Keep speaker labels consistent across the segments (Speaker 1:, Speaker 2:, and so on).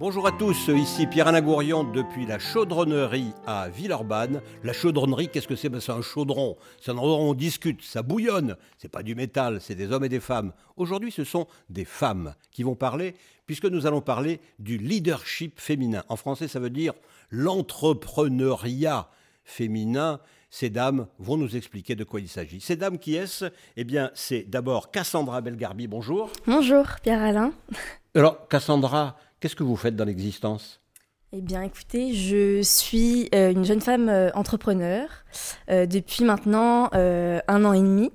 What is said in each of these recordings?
Speaker 1: Bonjour à tous, ici Pierre-Alain Gourion depuis la chaudronnerie à Villeurbanne. La chaudronnerie, qu'est-ce que c'est? Ben, C'est un chaudron. C'est un endroit où on discute, ça bouillonne. C'est pas du métal, c'est des hommes et des femmes. Aujourd'hui, ce sont des femmes qui vont parler, puisque nous allons parler du leadership féminin. En français, ça veut dire l'entrepreneuriat féminin. Ces dames vont nous expliquer de quoi il s'agit. Ces dames qui est-ce? Eh bien, c'est d'abord Cassandra Belgarbi. Bonjour.
Speaker 2: Bonjour, Pierre-Alain.
Speaker 1: Alors, Cassandra, Qu'est-ce que vous faites dans l'existence?
Speaker 2: Eh bien, écoutez, je suis euh, une jeune femme euh, entrepreneur euh, depuis maintenant un an et demi.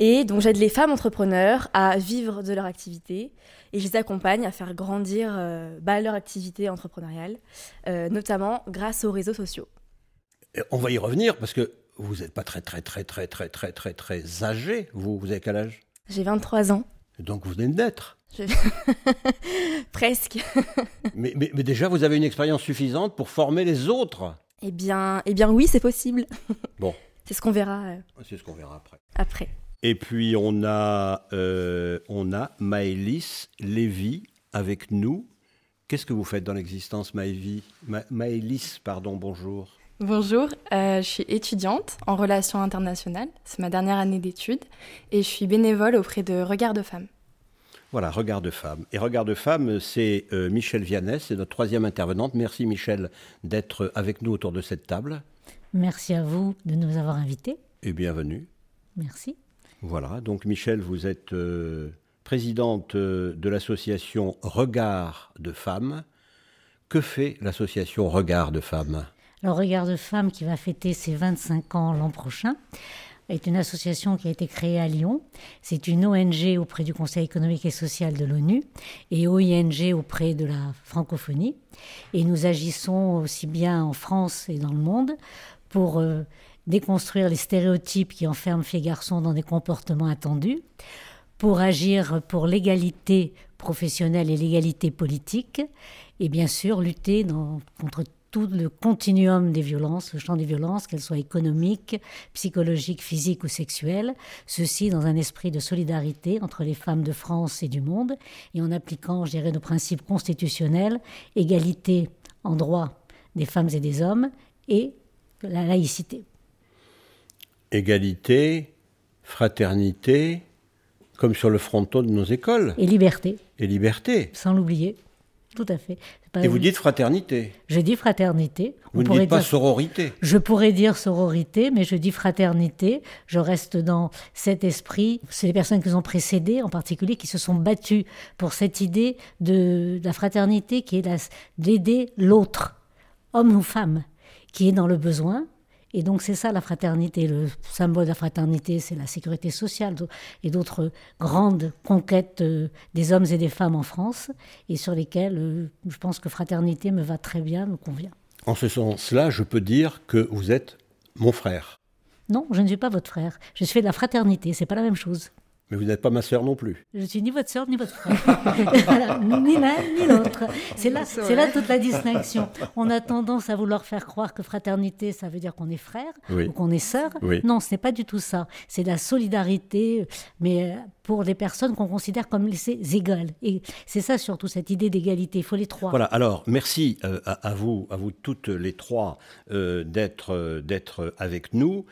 Speaker 2: Et donc, j'aide les femmes entrepreneurs à vivre de leur activité et je les accompagne à faire grandir bah, leur activité entrepreneuriale, notamment grâce aux réseaux sociaux.
Speaker 1: on va y revenir parce que vous n'êtes pas très, très, très, très, très, très, très, très âgé. Vous, vous avez quel âge?
Speaker 2: J'ai 23 ans.
Speaker 1: Donc, vous venez
Speaker 2: Presque.
Speaker 1: mais, déjà, vous avez une expérience suffisante pour former les autres.
Speaker 2: Eh bien, eh bien oui, c'est possible.
Speaker 1: Bon.
Speaker 2: c'est ce qu'on verra. Euh,
Speaker 1: c'est ce qu'on verra après.
Speaker 2: Après.
Speaker 1: Et puis, on a, euh, on a Maëlys Lévy avec nous. Qu'est-ce que vous faites dans l'existence, Maëlys Maëlys, pardon, bonjour.
Speaker 3: Bonjour, euh, je suis étudiante en relations internationales, c'est ma dernière année d'études, et je suis bénévole auprès de Regard de Femmes.
Speaker 1: Voilà, Regard de femme. Et Regard de femme, c'est euh, Michel Viannès, c'est notre troisième intervenante. Merci Michel d'être avec nous autour de cette table.
Speaker 4: Merci à vous de nous avoir invités.
Speaker 1: Et bienvenue.
Speaker 4: Merci.
Speaker 1: Voilà, donc Michel, vous êtes euh, présidente euh, de l'association Regard de femmes. Que fait l'association Regard de femmes?
Speaker 4: Le Regard de femmes qui va fêter ses 25 ans l'an prochain est une association qui a été créée à Lyon. C'est une ONG auprès du Conseil économique et social de l'ONU et OING auprès de la francophonie. Et nous agissons aussi bien en France et dans le monde pour euh, déconstruire les stéréotypes qui enferment filles et garçons dans des comportements attendus, pour agir pour l'égalité professionnelle et l'égalité politique, et bien sûr lutter dans, contre tout le continuum des violences, le champ des violences, qu'elles soient économiques, psychologiques, physiques ou sexuelles, ceci dans un esprit de solidarité entre les femmes de France et du monde, et en appliquant, je dirais, nos principes constitutionnels, égalité en droit des femmes et des hommes, et la laïcité.
Speaker 1: Égalité, fraternité, comme sur le fronton de nos écoles.
Speaker 4: Et liberté.
Speaker 1: Et liberté.
Speaker 4: Sans l'oublier. Tout à fait.
Speaker 1: Et vous dites fraternité
Speaker 4: Je dis fraternité.
Speaker 1: Vous ne dites pas sororité
Speaker 4: Je pourrais dire sororité, mais je dis fraternité. Je reste dans cet esprit. C'est les personnes qui nous ont précédés, en particulier, qui se sont battues pour cette idée de, la fraternité qui est d'aider l'autre, homme ou femme, qui est dans le besoin, et donc c'est ça la fraternité. Le symbole de la fraternité, c'est la sécurité sociale et d'autres grandes conquêtes euh, des hommes et des femmes en France, et sur lesquelles euh, je pense que fraternité me va très bien, me convient.
Speaker 1: En ce sens-là, je peux dire que vous êtes mon frère.
Speaker 4: Non, je ne suis pas votre frère. Je suis de la fraternité, c'est pas la même chose.
Speaker 1: Mais vous n'êtes pas ma sœur non plus.
Speaker 4: Je suis ni votre sœur ni votre frère. ni l'un ni l'autre. C'est là, c'est là toute la distinction. On a tendance à vouloir faire croire que fraternité, ça veut dire qu'on est frère ou qu'on est sœur. Non, ce n'est pas du tout ça. C'est de la solidarité, mais euh, pour des personnes qu'on considère comme les égales. Et c'est ça surtout, cette idée d'égalité. Il faut les trois.
Speaker 1: Voilà, alors merci euh, à, vous, à vous toutes les trois euh, d'être, d'être avec nous.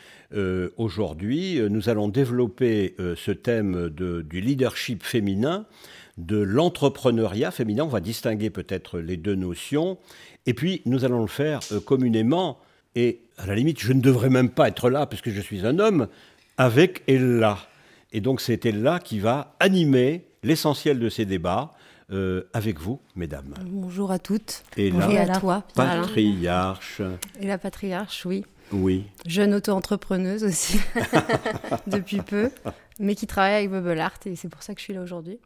Speaker 1: aujourd'hui, nous allons développer ce thème du leadership féminin, de l'entrepreneuriat féminin. On va distinguer peut-être les deux notions. Et puis, nous allons le faire euh, communément. Et à la limite, je ne devrais même pas être là, puisque je suis un homme, avec Ella. Et donc, c'est Ella qui va animer l'essentiel de ces débats. Euh, avec vous, mesdames.
Speaker 3: Bonjour à toutes.
Speaker 1: Et,
Speaker 3: et à toi.
Speaker 1: Patriarche.
Speaker 3: Et la patriarche, oui.
Speaker 1: Oui.
Speaker 3: Jeune auto-entrepreneuse aussi, depuis peu, mais qui travaille avec Bubble Art et c'est pour ça que je suis là aujourd'hui.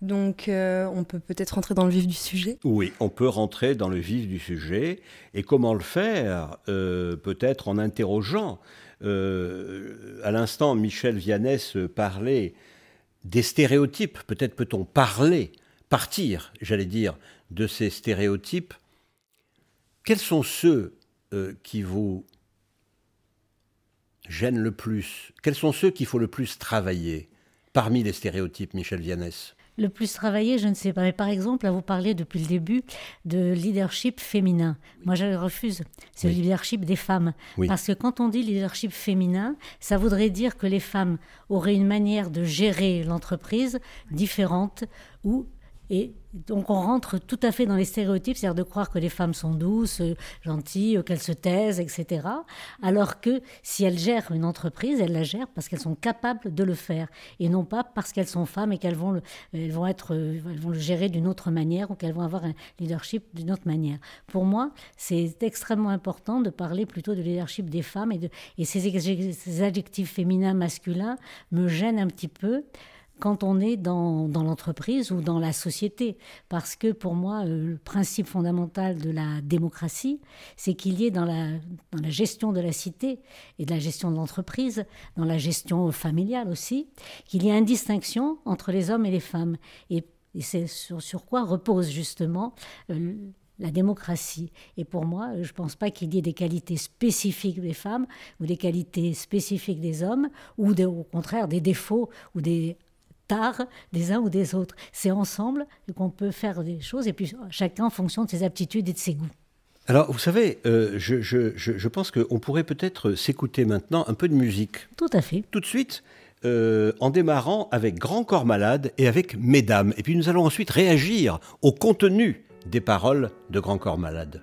Speaker 3: Donc, euh, on peut peut-être rentrer dans le vif du sujet.
Speaker 1: Oui, on peut rentrer dans le vif du sujet. Et comment le faire euh, Peut-être en interrogeant. Euh, à l'instant, Michel Viannès parlait des stéréotypes. Peut-être peut-on parler partir, j'allais dire, de ces stéréotypes, quels sont ceux qui vous gênent le plus? Quels sont ceux qu'il faut le plus travailler parmi les stéréotypes, Michel Viannès?
Speaker 4: Le plus travaillé, je ne sais pas. Mais par exemple, à vous parler depuis le début de leadership féminin. Moi, je refuse. C'est le leadership des femmes. Parce que quand on dit leadership féminin, ça voudrait dire que les femmes auraient une manière de gérer l'entreprise différente ou et donc on rentre tout à fait dans les stéréotypes, c'est-à-dire de croire que les femmes sont douces, gentilles, qu'elles se taisent, etc. Alors que si elles gèrent une entreprise, elles la gèrent parce qu'elles sont capables de le faire et non pas parce qu'elles sont femmes et qu'elles vont le, elles vont être, elles vont le gérer d'une autre manière ou qu'elles vont avoir un leadership d'une autre manière. Pour moi, c'est extrêmement important de parler plutôt de leadership des femmes et, de, et ces, ces adjectifs féminins, masculins me gênent un petit peu quand on est dans, l'entreprise ou dans la société. Parce que pour moi, euh, le principe fondamental de la démocratie, c'est qu'il y ait dans la, dans la gestion de la cité et de la gestion de l'entreprise, dans la gestion familiale aussi, qu'il y ait une distinction entre les hommes et les femmes. Et, c'est sur, quoi repose justement euh, la démocratie. Et pour moi, je ne pense pas qu'il y ait des qualités spécifiques des femmes ou des qualités spécifiques des hommes, ou au contraire des défauts ou des tard des uns ou des autres. C'est ensemble qu'on peut faire des choses, et puis chacun en fonction de ses aptitudes et de ses goûts.
Speaker 1: Alors, vous savez, euh, je, je, je, pense qu'on pourrait peut-être s'écouter maintenant un peu de musique.
Speaker 4: Tout à fait.
Speaker 1: Tout de suite, euh, en démarrant avec Grand Corps Malade et avec Mesdames. Et puis nous allons ensuite réagir au contenu des paroles de Grand Corps Malade.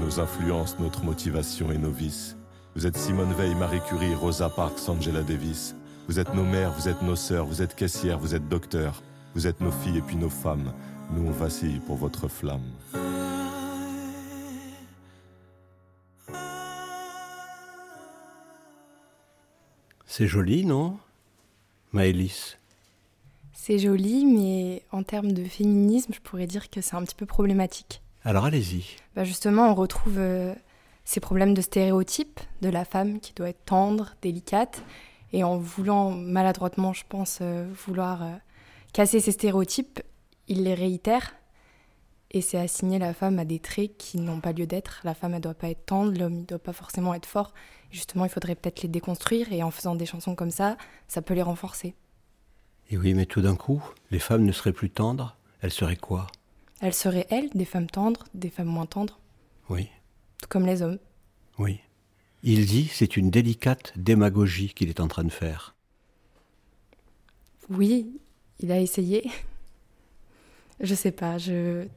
Speaker 5: Nos influences, notre motivation et nos vices. Vous êtes Simone Veil, Marie Curie, Rosa Parks, Angela Davis. Vous êtes nos mères, vous êtes nos sœurs, vous êtes caissières, vous êtes docteurs. Vous êtes nos filles et puis nos femmes. Nous, on vacille pour votre flamme.
Speaker 1: C'est joli, non Maëlys?
Speaker 3: C'est joli, mais en termes de féminisme, je pourrais dire que c'est un petit peu problématique.
Speaker 1: Alors allez-y.
Speaker 3: Bah justement, on retrouve euh, ces problèmes de stéréotypes de la femme qui doit être tendre, délicate, et en voulant maladroitement, je pense, euh, vouloir euh, casser ces stéréotypes, il les réitère. Et c'est assigner la femme à des traits qui n'ont pas lieu d'être. La femme, elle doit pas être tendre, l'homme, il doit pas forcément être fort. Justement, il faudrait peut-être les déconstruire et en faisant des chansons comme ça, ça peut les renforcer.
Speaker 1: Et oui, mais tout d'un coup, les femmes ne seraient plus tendres Elles seraient quoi?
Speaker 3: Elles seraient, elles, des femmes tendres, des femmes moins tendres?
Speaker 1: Oui.
Speaker 3: Tout comme les hommes.
Speaker 1: Oui. Il dit c'est une délicate démagogie qu'il est en train de faire.
Speaker 3: Oui, il a essayé. Je sais pas, je,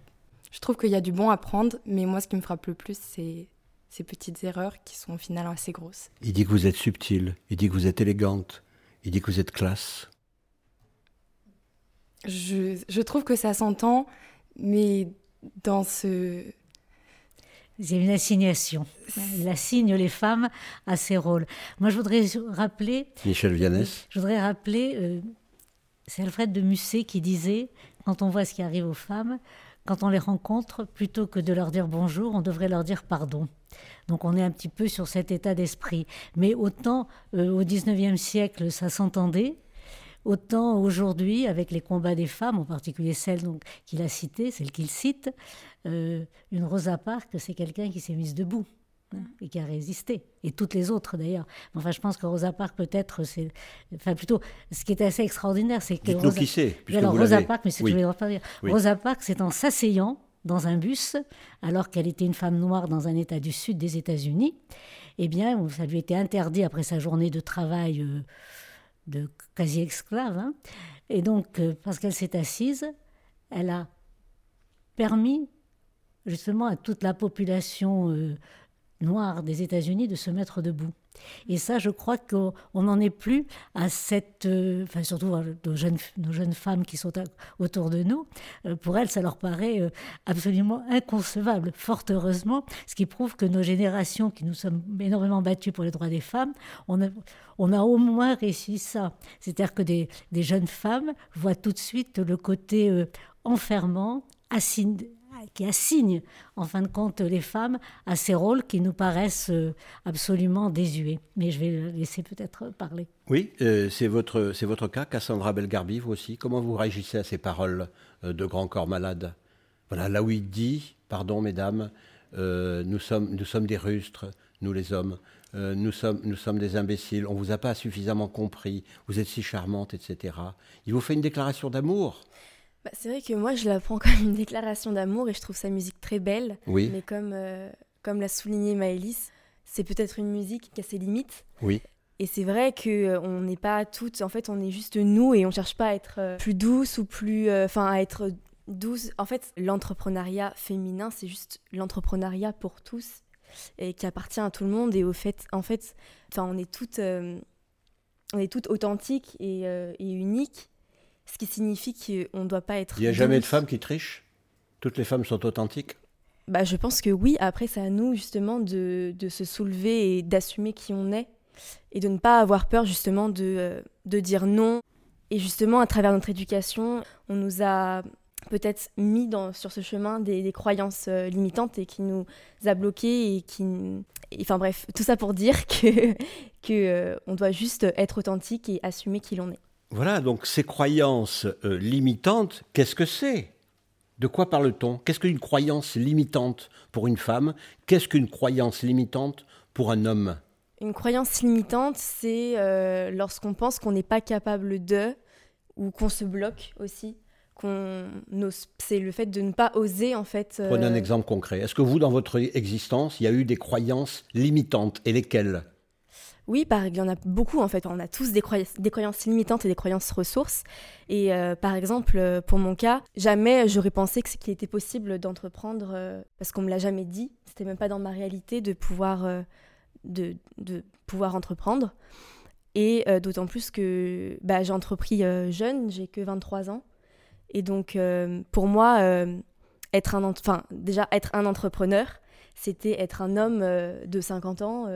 Speaker 3: je trouve qu'il y a du bon à prendre, mais moi ce qui me frappe le plus, c'est ces petites erreurs qui sont au final assez grosses.
Speaker 1: Il dit que vous êtes subtile, il dit que vous êtes élégante, il dit que vous êtes classe.
Speaker 3: Je, je trouve que ça s'entend, mais dans ce...
Speaker 4: C'est une assignation. Il assigne les femmes à ces rôles. Moi, je voudrais rappeler...
Speaker 1: Michel Vianès
Speaker 4: Je voudrais rappeler... Euh, c'est Alfred de Musset qui disait, quand on voit ce qui arrive aux femmes, quand on les rencontre, plutôt que de leur dire bonjour, on devrait leur dire pardon. Donc on est un petit peu sur cet état d'esprit. Mais autant euh, au XIXe siècle, ça s'entendait, autant aujourd'hui, avec les combats des femmes, en particulier celle qu'il a citée, celle qu'il cite, euh, une Rosa Parks, c'est quelqu'un qui s'est mise debout hein, et qui a résisté. Et toutes les autres d'ailleurs. Enfin, je pense que Rosa Parks peut-être, c'est, enfin plutôt, ce qui est assez extraordinaire, c'est que
Speaker 1: Rosa... qui c'est
Speaker 4: Alors Rosa Parks, mais c'est oui. que je voulais dire. Rosa Parks, c'est en s'asseyant dans un bus, alors qu'elle était une femme noire dans un État du Sud des États-Unis, eh bien, ça lui était interdit après sa journée de travail euh, de quasi-esclave. Hein. Et donc, euh, parce qu'elle s'est assise, elle a permis justement à toute la population euh, noire des États-Unis de se mettre debout. Et ça, je crois qu'on n'en est plus à cette, euh, enfin surtout nos jeunes, nos jeunes femmes qui sont autour de nous, euh, pour elles, ça leur paraît euh, absolument inconcevable, fort heureusement, ce qui prouve que nos générations qui nous sommes énormément battues pour les droits des femmes, on a, au moins réussi ça. C'est-à-dire que des, des, jeunes femmes voient tout de suite le côté enfermant, assigné qui assigne en fin de compte les femmes à ces rôles qui nous paraissent euh, absolument désuets. Mais je vais laisser peut-être parler.
Speaker 1: Oui, euh, c'est votre, c'est votre cas, Cassandra Belgarbi, vous aussi. Comment vous réagissez à ces paroles euh, de Grand Corps Malade Voilà, là où il dit, pardon mesdames, nous, sommes, nous sommes des rustres, nous les hommes. nous, sommes, nous sommes des imbéciles, on ne vous a pas suffisamment compris, vous êtes si charmante, etc. Il vous fait une déclaration d'amour?
Speaker 2: Bah, c'est vrai que moi, je la prends comme une déclaration d'amour et je trouve sa musique très belle.
Speaker 1: Oui.
Speaker 2: Mais comme, euh, comme l'a souligné Maëlys, c'est peut-être une musique qui a ses limites.
Speaker 1: Oui.
Speaker 2: Et c'est vrai qu'on euh, n'est pas toutes, en fait, on est juste nous et on cherche pas à être euh, plus douce ou plus. Enfin, à être douce. En fait, l'entrepreneuriat féminin, c'est juste l'entrepreneuriat pour tous et qui appartient à tout le monde. Et au fait, en fait, enfin, on est toutes. on est toutes authentiques et, et uniques ce qui signifie qu'on ne doit pas être.
Speaker 1: Il n'y a jamais de femmes qui trichent? Toutes les femmes sont authentiques?
Speaker 2: Bah, Je pense que oui. Après, c'est à nous justement de, de se soulever et d'assumer qui on est et de ne pas avoir peur justement de, euh, de dire non. Et justement, à travers notre éducation, on nous a peut-être mis dans, sur ce chemin des, des, croyances euh, limitantes et qui nous a bloqués et qui... enfin bref, tout ça pour dire que, que euh, on doit juste être authentique et assumer qui l'on est.
Speaker 1: Voilà, donc ces croyances euh, limitantes, qu'est-ce que c'est? De quoi parle-t-on? Qu'est-ce qu'une croyance limitante pour une femme? Qu'est-ce qu'une croyance limitante pour un homme?
Speaker 2: Une croyance limitante, c'est euh, lorsqu'on pense qu'on n'est pas capable de, ou qu'on se bloque aussi. C'est le fait de ne pas oser en fait.
Speaker 1: Euh, Prenez un exemple concret. Est-ce que vous, dans votre existence, il y a eu des croyances limitantes? Et lesquelles?
Speaker 2: Oui, il y en a beaucoup en fait. On a tous des, croyances limitantes et des croyances ressources. Et euh, par exemple, euh, pour mon cas, jamais j'aurais pensé qu'il était possible d'entreprendre, euh, parce qu'on me l'a jamais dit. C'était même pas dans ma réalité de pouvoir, de, pouvoir entreprendre. Et d'autant plus que bah, j'ai entrepris jeune, j'ai que 23 ans. Et donc, pour moi, être un, enfin, déjà être un entrepreneur, c'était être un homme de 50 ans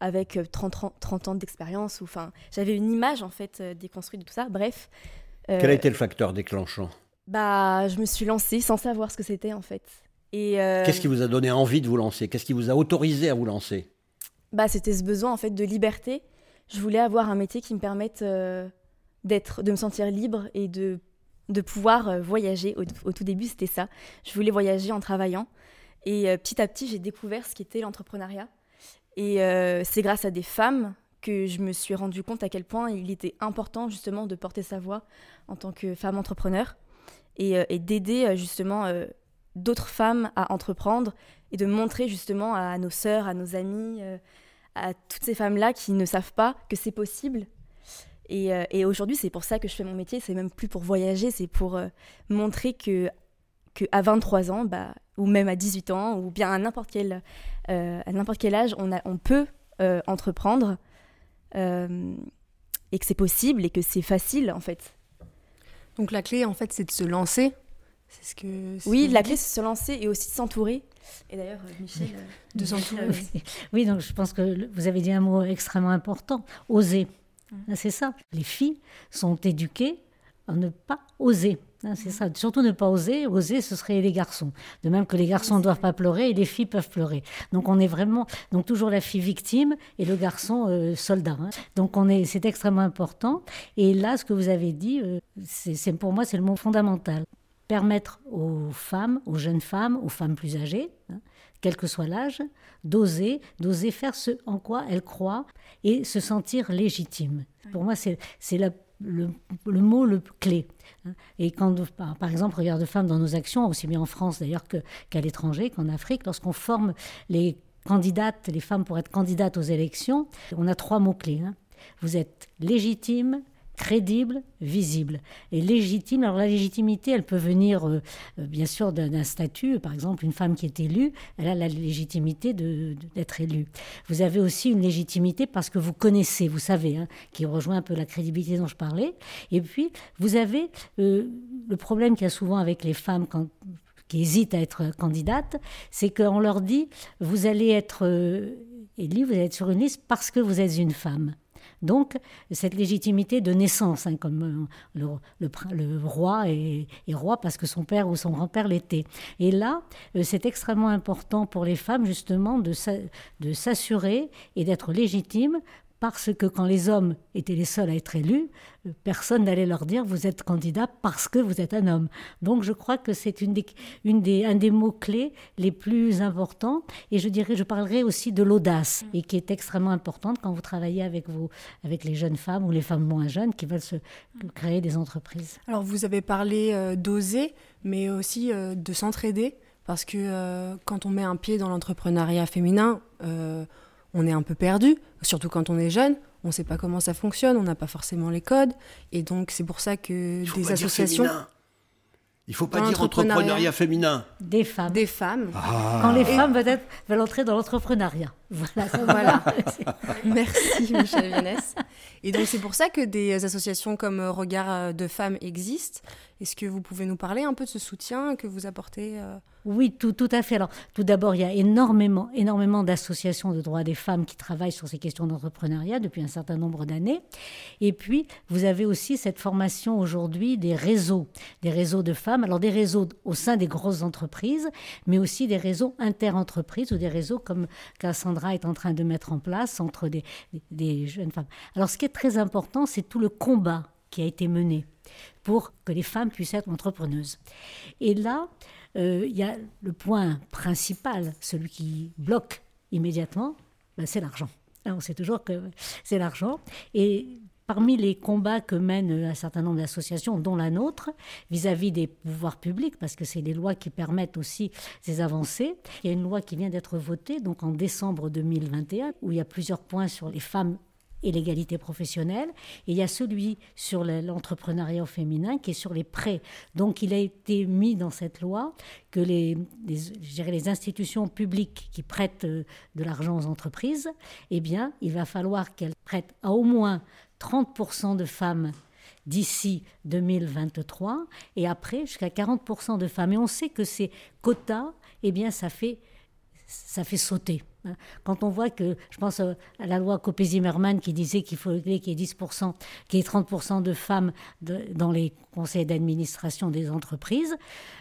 Speaker 2: avec 30, euh, 30 ans d'expérience. Enfin, j'avais une image en fait euh, déconstruite de tout ça. Bref.
Speaker 1: Euh, Quel a été le facteur déclenchant?
Speaker 2: Bah, je me suis lancée sans savoir ce que c'était en fait.
Speaker 1: Et qu'est-ce qui vous a donné envie de vous lancer? Qu'est-ce qui vous a autorisé à vous lancer?
Speaker 2: Bah, c'était ce besoin en fait de liberté. Je voulais avoir un métier qui me permette d'être, de me sentir libre et de de pouvoir voyager. Au, tout début, c'était ça. Je voulais voyager en travaillant. Et petit à petit, j'ai découvert ce qu'était l'entrepreneuriat. Et c'est grâce à des femmes que je me suis rendu compte à quel point il était important justement de porter sa voix en tant que femme entrepreneur et, et d'aider justement d'autres femmes à entreprendre et de montrer justement à nos sœurs, à nos amis, euh, à toutes ces femmes-là qui ne savent pas que c'est possible. Et, euh, aujourd'hui, c'est pour ça que je fais mon métier. C'est même plus pour voyager, c'est pour euh, montrer que, que à 23 ans, bah, ou même à 18 ans, ou bien à n'importe quel, à n'importe quel âge, on, a, on peut entreprendre et que c'est possible et que c'est facile en fait.
Speaker 3: Donc la clé en fait, c'est de se lancer
Speaker 2: ce que. Oui, la clé, c'est se lancer et aussi de s'entourer. Et d'ailleurs, euh, Michel. Euh,
Speaker 4: de s'entourer. oui, donc je pense que vous avez dit un mot extrêmement important oser. Mm. C'est ça. Les filles sont éduquées à ne pas oser. C'est ça. Surtout ne pas oser. Oser, ce serait les garçons. De même que les garçons ne doivent pas pleurer et les filles peuvent pleurer. Donc on est vraiment, donc toujours la fille victime et le garçon euh, soldat. Hein. Donc on est, c'est extrêmement important. Et là, ce que vous avez dit, c'est pour moi, c'est le mot fondamental permettre aux femmes, aux jeunes femmes, aux femmes plus âgées, hein, quel que soit l'âge, d'oser, d'oser faire ce en quoi elles croient et se sentir légitimes. Pour moi, c'est le, mot le clé. Hein. Et quand, par exemple, regarde femmes dans nos actions, aussi bien en France d'ailleurs qu'à l'étranger, qu'en Afrique, lorsqu'on forme les candidates, les femmes pour être candidates aux élections, on a trois mots-clés. Hein. Vous êtes légitime, crédible, visible et légitime. Alors la légitimité, elle peut venir euh, euh, bien sûr d'un statut. Par exemple, une femme qui est élue, elle a la légitimité d'être élue. Vous avez aussi une légitimité parce que vous connaissez, vous savez, hein, qui rejoint un peu la crédibilité dont je parlais. Et puis, vous avez euh, le problème qu'il y a souvent avec les femmes quand qui hésitent à être candidates, c'est qu'on leur dit, vous allez être élue, vous allez être sur une liste parce que vous êtes une femme. Donc, cette légitimité de naissance, hein, comme euh, le, roi est, roi parce que son père ou son grand-père l'était. Et là, euh, c'est extrêmement important pour les femmes, justement, de s'assurer et d'être légitimes parce que quand les hommes étaient les seuls à être élus, euh, personne n'allait leur dire vous êtes candidat parce que vous êtes un homme. Donc je crois que c'est une des, un des mots-clés les plus importants. Et je dirais, je parlerai aussi de l'audace, et qui est extrêmement importante quand vous travaillez avec, avec les jeunes femmes ou les femmes moins jeunes qui veulent se, créer des entreprises.
Speaker 3: Alors vous avez parlé euh, d'oser, mais aussi euh, de s'entraider, parce que quand on met un pied dans l'entrepreneuriat féminin, on est un peu perdu, surtout quand on est jeune. On ne sait pas comment ça fonctionne, on n'a pas forcément les codes. Et donc, c'est pour ça que des associations.
Speaker 1: Il faut pas dire entrepreneuriat féminin.
Speaker 2: Des femmes.
Speaker 3: Des femmes.
Speaker 4: Ah. Quand les femmes veulent, veulent, entrer dans l'entrepreneuriat.
Speaker 3: Voilà. voilà. Merci Michel Viennès. Et donc c'est pour ça que des associations comme Regard de femmes existent. Est-ce que vous pouvez nous parler un peu de ce soutien que vous apportez euh,
Speaker 4: oui, tout, tout à fait. Alors, tout d'abord, il y a énormément, énormément d'associations de droits des femmes qui travaillent sur ces questions d'entrepreneuriat depuis un certain nombre d'années. Et puis, vous avez aussi cette formation aujourd'hui des réseaux, des réseaux de femmes. Alors, des réseaux au sein des grosses entreprises, mais aussi des réseaux inter-entreprises ou des réseaux comme Cassandra est en train de mettre en place entre des, des jeunes femmes. Alors, ce qui est très important, c'est tout le combat a été mené pour que les femmes puissent être entrepreneuses. Et là, euh, il y a le point principal, celui qui bloque immédiatement, ben, c'est l'argent. On sait toujours que c'est l'argent. Et parmi les combats que mènent un certain nombre d'associations, dont la nôtre, vis-à-vis des pouvoirs publics, parce que c'est les lois qui permettent aussi ces avancées, il y a une loi qui vient d'être votée, donc en décembre 2021, où il y a plusieurs points sur les femmes et l'égalité professionnelle. Et il y a celui sur l'entrepreneuriat féminin qui est sur les prêts. Donc il a été mis dans cette loi que les, les institutions publiques qui prêtent euh, de l'argent aux entreprises, eh bien, il va falloir qu'elles prêtent à au moins 30% de femmes d'ici 2023 et après jusqu'à 40% de femmes. Et on sait que ces quotas, eh bien, ça fait, ça fait sauter. Quand on voit que, je pense euh, à la loi Copé-Zimmermann qui disait qu'il faut qu'il y ait 10%, qu'il y ait 30% de femmes dans les conseils d'administration des entreprises.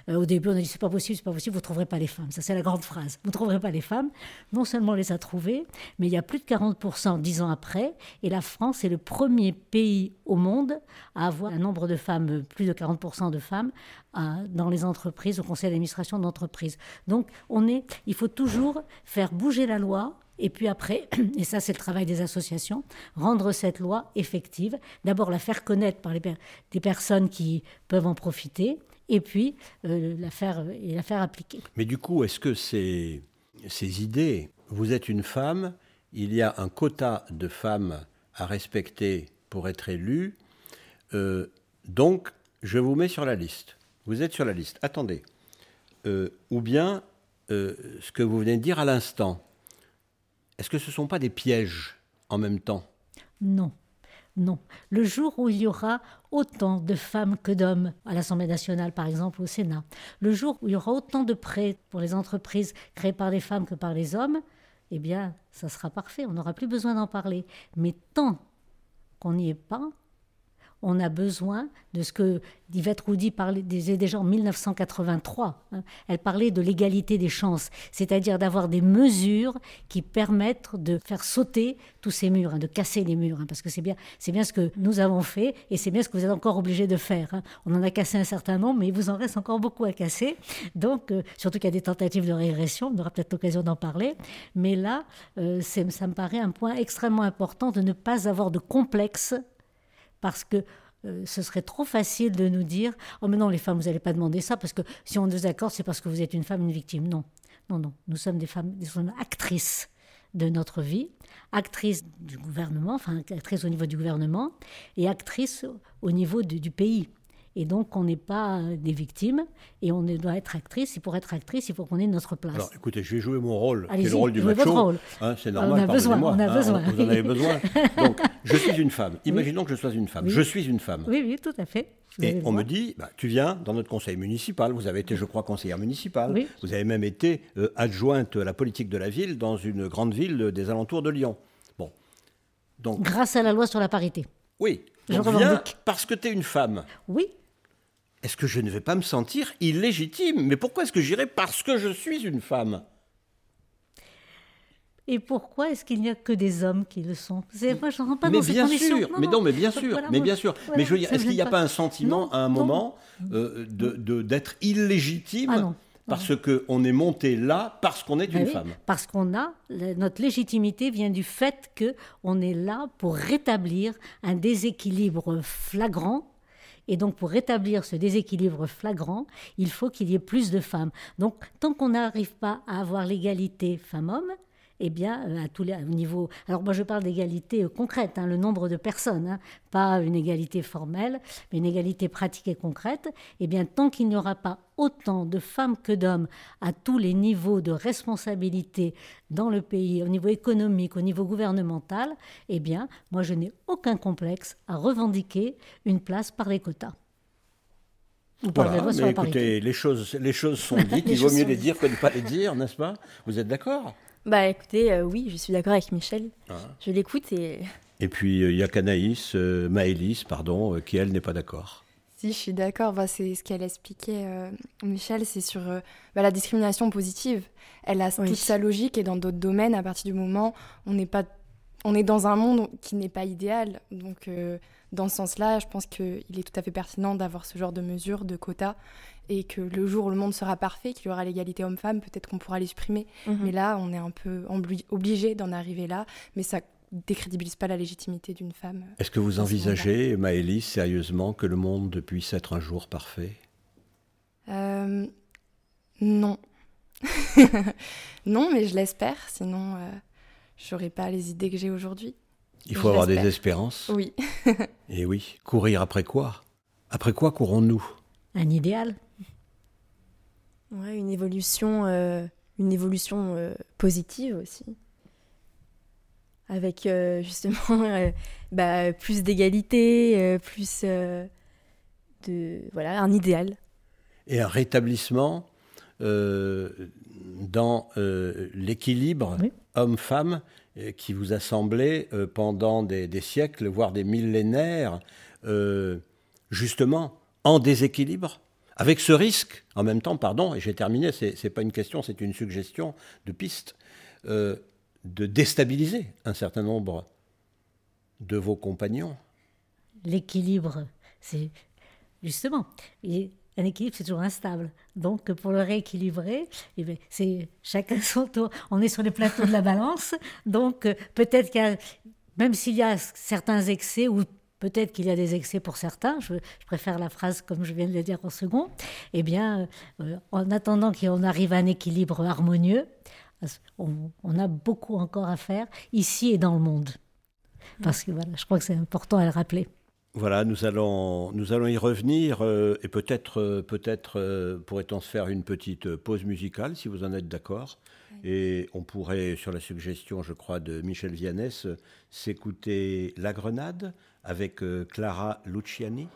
Speaker 4: Euh, au début, on a dit c'est pas possible, c'est pas possible, vous trouverez pas les femmes. Ça, c'est la grande phrase. Vous ne trouverez pas les femmes. Non seulement on les a trouvées, mais il y a plus de 40% dix ans après. Et la France est le premier pays au monde à avoir un nombre de femmes, plus de 40% de femmes, dans les entreprises, au conseil d'administration d'entreprises. Donc, on est, il faut toujours faire bouger la loi et puis après, et ça c'est le travail des associations, rendre cette loi effective, d'abord la faire connaître par les des personnes qui peuvent en profiter, et puis euh, la, faire, la faire appliquer.
Speaker 1: Mais du coup, est-ce que ces, ces idées, vous êtes une femme, il y a un quota de femmes à respecter pour être élue, euh, donc je vous mets sur la liste. Vous êtes sur la liste. Attendez. Euh, ou bien ce que vous venez de dire à l'instant, est-ce que ce ne sont pas des pièges en même temps?
Speaker 4: Non. Non. Le jour où il y aura autant de femmes que d'hommes à l'Assemblée nationale, par exemple, au Sénat, le jour où il y aura autant de prêts pour les entreprises créées par les femmes que par les hommes, eh bien, ça sera parfait, on n'aura plus besoin d'en parler. Mais tant qu'on n'y est pas, on a besoin de ce que Yvette Roudy disait déjà en 1983. Hein. Elle parlait de l'égalité des chances, c'est-à-dire d'avoir des mesures qui permettent de faire sauter tous ces murs, hein, de casser les murs, hein, parce que c'est bien, c'est bien ce que nous avons fait et c'est bien ce que vous êtes encore obligés de faire. On en a cassé un certain nombre, mais il vous en reste encore beaucoup à casser. Donc, euh, surtout qu'il y a des tentatives de régression, on aura peut-être l'occasion d'en parler. Mais là, euh, ça me paraît un point extrêmement important de ne pas avoir de complexe parce que euh, ce serait trop facile de nous dire Oh, mais non, les femmes, vous n'allez pas demander ça, parce que si on nous accorde, c'est parce que vous êtes une femme, une victime. Non, non, non. Nous sommes des femmes, des femmes actrices de notre vie, actrices du gouvernement, enfin actrices au niveau du gouvernement, et actrices au niveau du pays. Et donc, on n'est pas des victimes et on doit être actrice. Et pour être actrice, il faut qu'on ait notre place.
Speaker 1: Alors, écoutez, je vais jouer mon rôle, qui est le rôle du macho. Hein, c'est normal,
Speaker 4: on a besoin. On a hein, besoin.
Speaker 1: vous en avez besoin. Donc, je suis une femme. Imaginons que je sois une femme. Je suis une femme.
Speaker 4: Oui, oui, tout à fait.
Speaker 1: et on me dit, bah, tu viens dans notre conseil municipal. Vous avez été, je crois, conseillère municipale. Vous avez même été euh, adjointe à la politique de la ville dans une grande ville des alentours de Lyon. Bon.
Speaker 4: Donc, Grâce à la loi sur la parité.
Speaker 1: Oui. Je viens parce que tu es une femme.
Speaker 4: Oui
Speaker 1: est-ce que je ne vais pas me sentir illégitime? Mais pourquoi est-ce que j'irai parce que je suis une femme?
Speaker 4: Et pourquoi est-ce qu'il n'y a que des hommes qui le sont? Moi, je rends pas
Speaker 1: mais
Speaker 4: dans
Speaker 1: bien sûr, mais non, mais bien sûr, mais bien sûr. mais je veux dire, est-ce qu'il n'y a pas un sentiment à un moment euh, de d'être illégitime ah parce qu'on est monté là parce qu'on est ben une femme?
Speaker 4: Parce qu'on a notre légitimité vient du fait que on est là pour rétablir un déséquilibre flagrant et donc, pour rétablir ce déséquilibre flagrant, il faut qu'il y ait plus de femmes. Donc, tant qu'on n'arrive pas à avoir l'égalité femmes-hommes, eh bien, euh, à tous les niveaux. Alors, moi, je parle d'égalité euh, concrète, hein, le nombre de personnes, hein, pas une égalité formelle, mais une égalité pratique et concrète. Eh bien, tant qu'il n'y aura pas autant de femmes que d'hommes à tous les niveaux de responsabilité dans le pays, au niveau économique, au niveau gouvernemental, eh bien, moi, je n'ai aucun complexe à revendiquer une place par les quotas.
Speaker 1: Voilà, mais écoutez, les choses, les choses sont dites, il vaut mieux les dire que de ne pas les dire, n'est-ce pas? Vous êtes d'accord?
Speaker 2: Bah écoutez, euh, oui, je suis d'accord avec Michel. Ah. Je l'écoute et.
Speaker 1: Et puis euh, il y a Canaïs, euh, Maëlys, pardon, qui elle n'est pas d'accord.
Speaker 3: Si, je suis d'accord. Bah, c'est ce qu'elle expliquait, Michel, c'est sur bah, la discrimination positive. Elle a toute sa logique et dans d'autres domaines, à partir du moment on n'est pas, on est dans un monde qui n'est pas idéal. Donc dans ce sens-là, je pense qu'il est tout à fait pertinent d'avoir ce genre de mesures, de quotas, et que le jour où le monde sera parfait, qu'il y aura l'égalité homme-femme, peut-être qu'on pourra les supprimer. Mhm. Mais là, on est un peu obligé d'en arriver là, mais ça décrédibilise pas la légitimité d'une femme.
Speaker 1: Est-ce que vous envisagez, Maëlys, sérieusement, que le monde puisse être un jour parfait?
Speaker 3: Euh, Non. non, mais je l'espère, sinon euh, je n'aurais pas les idées que j'ai aujourd'hui.
Speaker 1: Il faut avoir des espérances.
Speaker 3: Oui.
Speaker 1: Et oui, courir après quoi? Après quoi courons-nous?
Speaker 4: Un idéal.
Speaker 2: Ouais, une évolution, euh, une évolution euh, positive aussi. Avec euh, justement bah, plus d'égalité, plus de. Voilà, un idéal.
Speaker 1: Et un rétablissement dans l'équilibre
Speaker 6: homme-femme qui vous a semblé pendant des, siècles, voire des millénaires, justement en déséquilibre avec ce risque, en même temps, pardon, et j'ai terminé, ce n'est pas une question, c'est une suggestion de piste, de déstabiliser un certain nombre de vos compagnons
Speaker 4: L'équilibre, c'est justement, un équilibre, c'est toujours instable. Donc, pour le rééquilibrer, eh c'est chacun son tour. On est sur les plateaux de la balance. Donc, peut-être qu'il même s'il y a certains excès, ou peut-être qu'il y a des excès pour certains, je, préfère la phrase comme je viens de le dire en second, eh bien, euh, en attendant qu'on arrive à un équilibre harmonieux, on a beaucoup encore à faire ici et dans le monde. Parce que voilà, je crois que c'est important à le rappeler.
Speaker 6: Voilà, nous allons, nous allons y revenir euh, et peut-être euh, peut-être euh, pourrait-on se faire une petite pause musicale si vous en êtes d'accord. Et on pourrait, sur la suggestion, je crois, de Michel Viannès, s'écouter La Grenade avec Clara Luciani.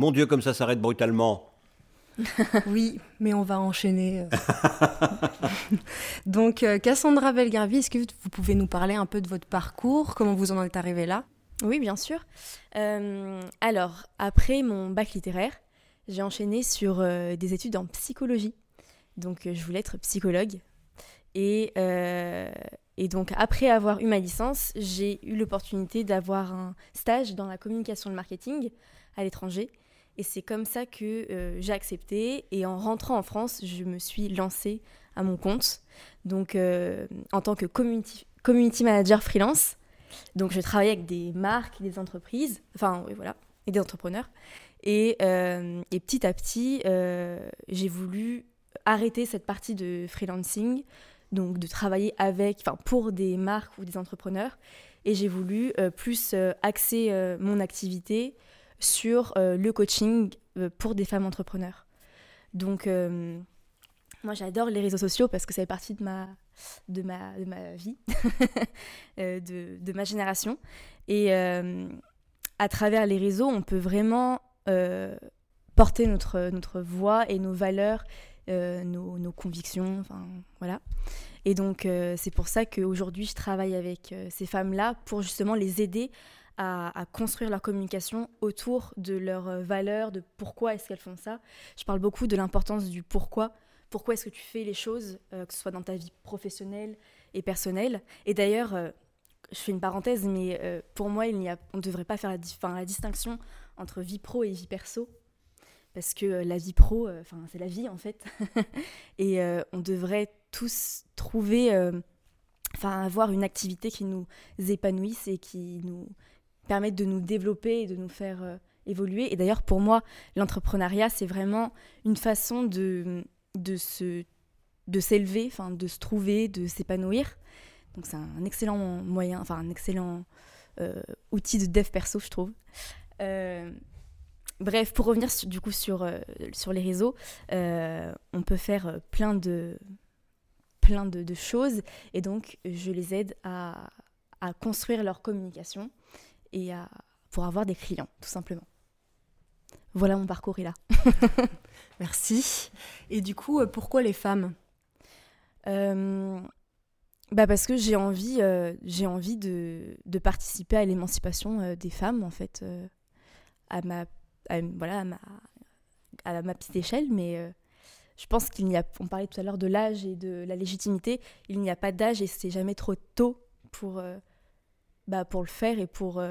Speaker 6: Mon Dieu, comme ça s'arrête brutalement.
Speaker 3: oui, mais on va enchaîner. Euh. Donc, euh, Cassandra Belgarvi, est-ce que vous pouvez nous parler un peu de votre parcours? Comment vous en êtes arrivée là?
Speaker 2: Oui, bien sûr. Euh, alors, après mon bac littéraire, j'ai enchaîné sur des études en psychologie. Donc, je voulais être psychologue. Et, et donc, après avoir eu ma licence, j'ai eu l'opportunité d'avoir un stage dans la communication et le marketing à l'étranger. Et c'est comme ça que euh, j'ai accepté. Et en rentrant en France, je me suis lancée à mon compte, donc euh, en tant que community, manager freelance. Donc je travaillais avec des marques, des entreprises, enfin oui, voilà, et des entrepreneurs. Et, et petit à petit, j'ai voulu arrêter cette partie de freelancing, donc de travailler avec, enfin pour des marques ou des entrepreneurs. Et j'ai voulu plus axer mon activité sur le coaching pour des femmes entrepreneurs. Donc, moi, j'adore les réseaux sociaux parce que ça fait partie de ma, de ma, de ma vie, euh, de, de, ma génération. Et euh, à travers les réseaux, on peut vraiment euh, porter notre, notre voix et nos valeurs, nos, nos, convictions. Enfin, voilà. Et donc, c'est pour ça qu'aujourd'hui, je travaille avec ces femmes-là pour justement les aider à, construire leur communication autour de leurs valeurs, de pourquoi est-ce qu'elles font ça. Je parle beaucoup de l'importance du pourquoi pourquoi est-ce que tu fais les choses, euh, que ce soit dans ta vie professionnelle et personnelle. Et d'ailleurs, euh, je fais une parenthèse, mais euh, pour moi, il a, on ne devrait pas faire la, la, distinction entre vie pro et vie perso. Parce que la vie pro, enfin c'est la vie en fait. et on devrait tous trouver, enfin avoir une activité qui nous épanouisse et qui nous permette de nous développer et de nous faire évoluer. Et d'ailleurs, pour moi, l'entrepreneuriat, c'est vraiment une façon de de se de s'élever, enfin de se trouver, de s'épanouir. Donc c'est un excellent moyen, enfin un excellent euh, outil de dev perso, je trouve. Euh, bref, pour revenir du coup sur, euh, sur les réseaux, on peut faire plein de plein de, choses et donc je les aide à, à construire leur communication et à, pour avoir des clients, tout simplement. Voilà mon parcours est là.
Speaker 3: Merci. Et du coup, euh, pourquoi les femmes?
Speaker 2: Euh, bah parce que j'ai envie, euh, j'ai envie de, de, participer à l'émancipation des femmes, en fait, à, ma, voilà, à, ma, à ma petite échelle. Mais je pense qu'il n'y a, on parlait tout à l'heure de l'âge et de la légitimité, il n'y a pas d'âge et c'est jamais trop tôt pour, bah, pour le faire et pour,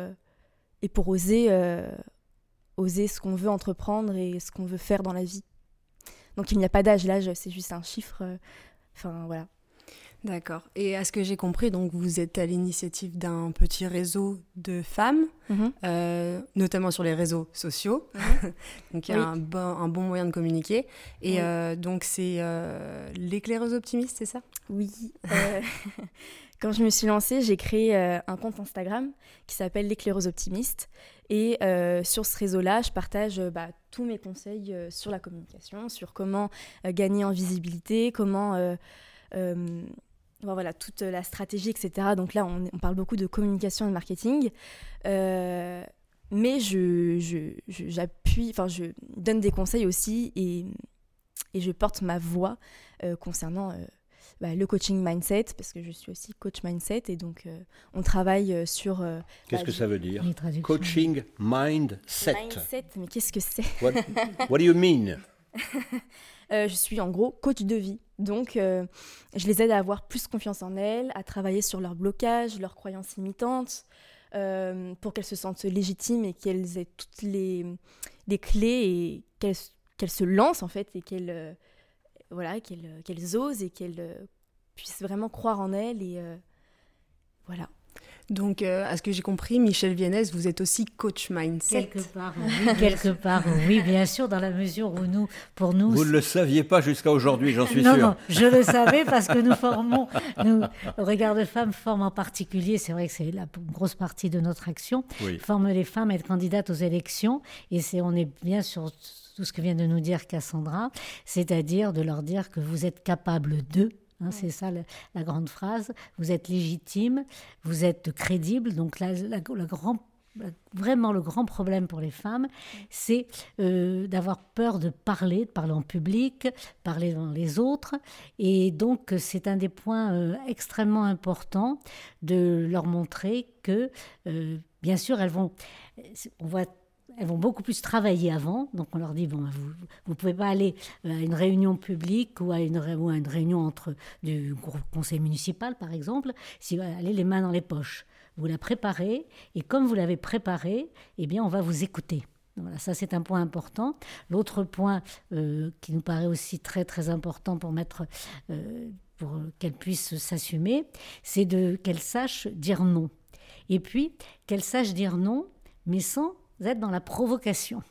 Speaker 2: et pour oser oser ce qu'on veut entreprendre et ce qu'on veut faire dans la vie. Donc il n'y a pas d'âge, l'âge c'est juste un chiffre. Euh, enfin voilà.
Speaker 3: D'accord. Et à ce que j'ai compris, donc vous êtes à l'initiative d'un petit réseau de femmes, mhm. euh, notamment sur les réseaux sociaux. Mhm. donc il y a un, bon, un, bon, moyen de communiquer. Et euh, donc c'est l'éclaireuse optimiste, c'est ça?
Speaker 2: Oui. Quand je me suis lancée, j'ai créé un compte Instagram qui s'appelle l'éclaireuse optimiste. Et euh, sur ce réseau-là, je partage euh, bah, tous mes conseils euh, sur la communication, sur comment gagner en visibilité, comment... voilà, toute la stratégie, etc. Donc là, on, parle beaucoup de communication et de marketing. mais je, j'appuie, enfin, je donne des conseils aussi et, et je porte ma voix concernant bah, le coaching mindset, parce que je suis aussi coach mindset, et donc euh, on travaille euh, sur... Euh,
Speaker 1: qu'est-ce bah, que ça veut dire Coaching mindset.
Speaker 2: Mindset, mais qu'est-ce que c'est?
Speaker 1: What, what, do you mean?
Speaker 2: Je suis en gros coach de vie. Donc, je les aide à avoir plus confiance en elles, à travailler sur leurs blocages, leurs croyances limitantes, pour qu'elles se sentent légitimes et qu'elles aient toutes les, les clés et qu'elles se lancent en fait et qu'elles voilà, qu'elles osent et qu'elles euh, puissent vraiment croire en elles. Et euh, voilà.
Speaker 3: Donc, euh, à ce que j'ai compris, Michel Vienès, vous êtes aussi coach mindset.
Speaker 4: Quelque part, oui, quelque part, oui, bien sûr, dans la mesure où nous, pour nous...
Speaker 1: Vous ne le saviez pas jusqu'à aujourd'hui, j'en suis sûr.
Speaker 4: Non, je le savais parce que nous formons, nous, Regard de Femmes forme en particulier, c'est vrai que c'est la grosse partie de notre action, forme les femmes à être candidates aux élections, et c'est, on est bien sur tout ce que vient de nous dire Cassandra, c'est-à-dire de leur dire que vous êtes capable d'eux, Hein, c'est ça la, grande phrase. Vous êtes légitime, vous êtes crédible. Donc la, grand, vraiment le grand problème pour les femmes, c'est euh, d'avoir peur de parler, de parler en public, parler devant les autres. Et donc c'est un des points euh, extrêmement importants de leur montrer que, euh, bien sûr, elles vont... On voit elles vont beaucoup plus travailler avant. Donc on leur dit, bon, vous ne pouvez pas aller euh, à une réunion publique ou à une, ou à une réunion entre du conseil municipal, par exemple, si vous allez les mains dans les poches. Vous la préparez et comme vous l'avez préparée, eh bien, on va vous écouter. Voilà, ça c'est un point important. L'autre point euh, qui nous paraît aussi très très important pour mettre, euh, pour qu'elle puisse s'assumer, c'est de qu'elle sache dire non. Et puis qu'elle sache dire non, mais sans être dans la provocation.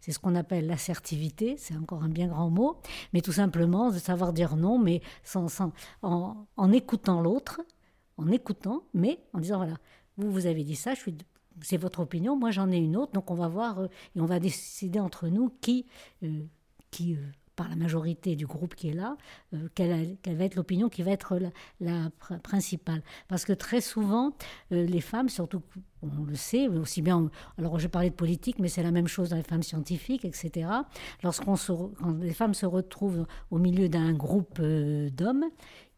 Speaker 4: C'est ce qu'on appelle l'assertivité, c'est encore un bien grand mot, mais tout simplement de savoir dire non, mais en, écoutant l'autre, en écoutant, mais en disant voilà, vous vous avez dit ça, c'est votre opinion, moi j'en ai une autre, donc on va voir euh, et on va décider entre nous qui, euh, qui euh, par la majorité du groupe qui est là, quelle, va être l'opinion qui va être la, principale. Parce que très souvent, les femmes, surtout, on le sait, aussi bien, alors je parlais de politique, mais c'est la même chose dans les femmes scientifiques, etc. Lorsqu'on quand les femmes se retrouvent au milieu d'un groupe d'hommes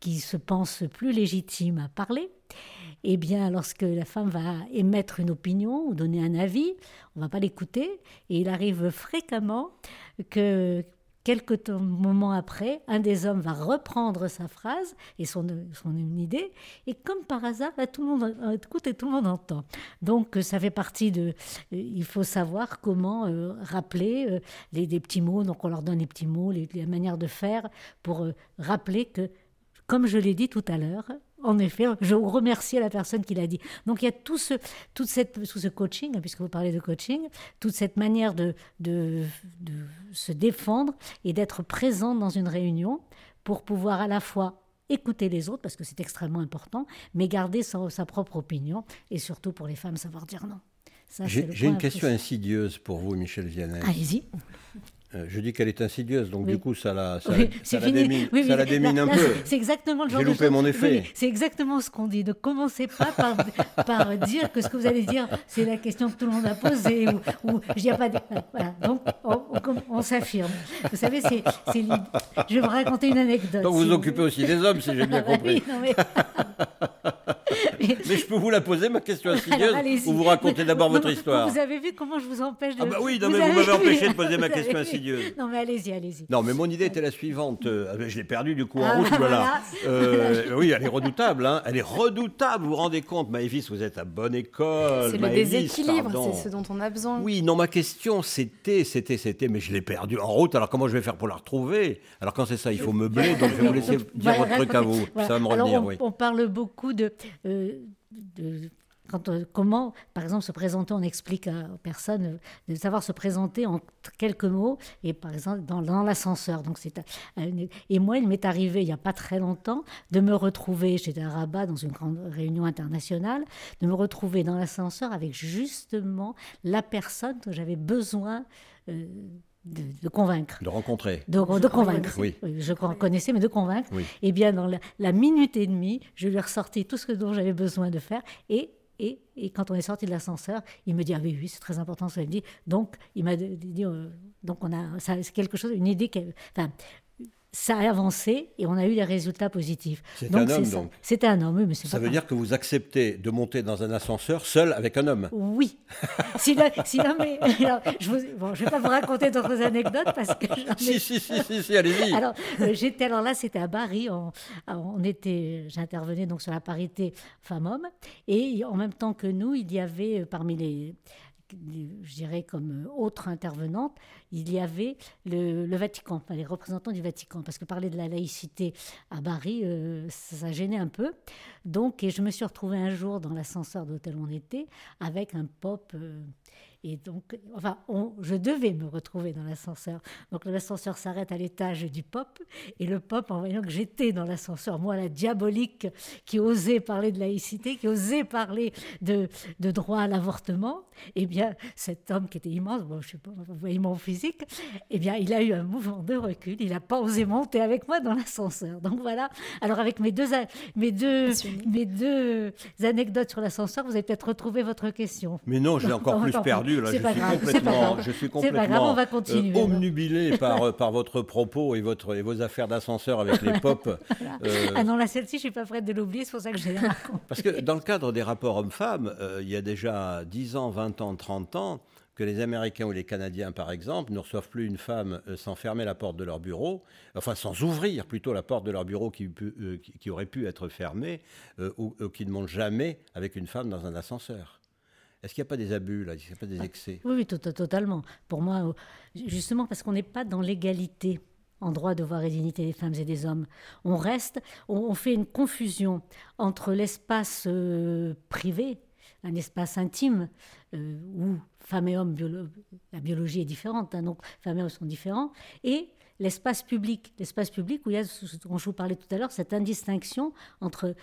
Speaker 4: qui se pensent plus légitimes à parler, eh bien, lorsque la femme va émettre une opinion ou donner un avis, on ne va pas l'écouter. Et il arrive fréquemment que quelques moments après, un des hommes va reprendre sa phrase et son, son idée, et comme par hasard, tout le monde écoute et tout le monde entend. Donc, ça fait partie de. Il faut savoir comment euh, rappeler euh, les, des petits mots. Donc, on leur donne les petits mots, les, les manières de faire pour euh, rappeler que, comme je l'ai dit tout à l'heure, en effet, je remercie la personne qui l'a dit. Donc il y a tout ce, toute cette, tout ce coaching, hein, puisque vous parlez de coaching, toute cette manière de, de, se défendre et d'être présent dans une réunion pour pouvoir à la fois écouter les autres, parce que c'est extrêmement important, mais garder sa, sa, propre opinion, et surtout pour les femmes, savoir dire non.
Speaker 1: J'ai une question insidieuse pour vous, Michel Vianney.
Speaker 4: Allez-y.
Speaker 1: Euh, je dis qu'elle est insidieuse, donc du coup, ça la, ça, la démine, ça la démine un peu.
Speaker 4: C'est exactement le genre
Speaker 1: J'ai loupé mon effet.
Speaker 4: C'est exactement ce qu'on dit. Ne commencez pas par, par, dire que ce que vous allez dire, c'est la question que tout le monde a posée, ou, ou je dis pas. Voilà. Donc, on, on, s'affirme. Vous savez, c'est. Je vais vous raconter une anecdote.
Speaker 1: Donc, vous vous occupez aussi des hommes, si j'ai bien compris. non, mais... mais... je peux vous la poser, ma question insidieuse, ou vous racontez d'abord votre histoire
Speaker 4: Vous avez vu comment je vous empêche de.
Speaker 1: Ah, bah oui, non, mais vous m'avez empêché de poser ma question insidieuse.
Speaker 4: Non, mais allez-y, allez-y.
Speaker 1: Non, mais mon idée était la suivante. Euh, je l'ai perdue du coup en ah, route, voilà. Euh, oui, elle est redoutable. Hein. Elle est redoutable, vous vous rendez compte, Maëvis, vous êtes à bonne école.
Speaker 3: C'est le déséquilibre, c'est ce dont on a besoin.
Speaker 1: Oui, non, ma question, c'était, c'était, c'était, mais je l'ai perdue en route. Alors comment je vais faire pour la retrouver? Alors quand c'est ça, il faut meubler, donc je vais vous laisser dire votre truc à vous. Ça va me revenir, oui.
Speaker 4: On parle beaucoup de, euh, euh, comment, par exemple, se présenter, on explique aux personnes euh, de savoir se présenter en quelques mots, et par exemple dans, l'ascenseur. Donc c'est et moi, il m'est arrivé il n'y a pas très longtemps de me retrouver, j'étais à Rabat dans une grande réunion internationale, de me retrouver dans l'ascenseur avec justement la personne que j'avais besoin. De, convaincre.
Speaker 1: De rencontrer.
Speaker 4: De, convaincre. Oui. Je connaissais, mais de convaincre. Et eh bien, dans la, la, minute et demie, je lui ai ressorti tout ce dont j'avais besoin de faire. Et et, quand on est sorti de l'ascenseur, il me dit ah oui oui c'est très important ce qu'il me dit. Donc il m'a dit euh, donc on a c'est quelque chose une idée enfin ça a avancé et on a eu des résultats positifs.
Speaker 1: C'était un homme donc
Speaker 4: C'était un homme, oui, mais
Speaker 1: Ça veut dire que vous acceptez de monter dans un ascenseur seul avec un homme?
Speaker 4: Oui. si, mais, je ne vais pas vous raconter d'autres anecdotes parce que
Speaker 1: si, si, si, si, allez-y.
Speaker 4: Alors, euh, j'étais, alors là, c'était à Paris. On, on était, j'intervenais donc sur la parité femmes-hommes. Et en même temps que nous, il y avait euh, parmi les je dirais comme euh, autre intervenante, il y avait le, Vatican, les représentants du Vatican, parce que parler de la laïcité à Paris, euh, ça, gênait un peu. Donc, et je me suis retrouvée un jour dans l'ascenseur d'hôtel où on était, avec un pop euh, et donc, enfin, je devais me retrouver dans l'ascenseur. Donc l'ascenseur s'arrête à l'étage du pop, et le pop, en voyant que j'étais dans l'ascenseur, moi la diabolique qui osait parler de laïcité, qui osait parler de, de droit à l'avortement, eh bien, cet homme qui était immense, bon, je sais pas, vous voyez mon physique, eh bien, il a eu un mouvement de recul, il n'a pas osé monter avec moi dans l'ascenseur. Donc voilà. Alors avec mes deux, mes deux, mes deux anecdotes sur l'ascenseur, vous avez peut-être retrouvé votre question.
Speaker 1: Mais non, j'ai encore plus perdu je, suis complètement, je suis complètement omnubilé par, euh, par votre propos et, votre, et vos affaires d'ascenseur avec les pop.
Speaker 4: Euh, ah non, là, celle-ci, je suis pas prête de l'oublier, c'est pour ça que j'ai
Speaker 1: Parce que dans le cadre des rapports hommes-femmes, euh, il y a déjà 10 ans, 20 ans, 30 ans, que les Américains ou les Canadiens, par exemple, ne reçoivent plus une femme sans fermer la porte de leur bureau, enfin sans ouvrir plutôt la porte de leur bureau qui, qui, aurait pu être fermée, ou, ou qui ne montent jamais avec une femme dans un ascenseur. Est-ce qu'il n'y a pas des abus, là? Est-ce qu'il n'y a pas des excès?
Speaker 4: Oui, oui totalement. Pour moi, justement parce qu'on n'est pas dans l'égalité en droit de voir et dignité des femmes et des hommes. On reste, on, fait une confusion entre l'espace euh, privé, un espace intime euh, où femmes et hommes, la biologie est différente, hein, donc femmes et hommes sont différents, et l'espace public, l'espace public où il y a, dont je vous parlais tout à l'heure, cette indistinction entre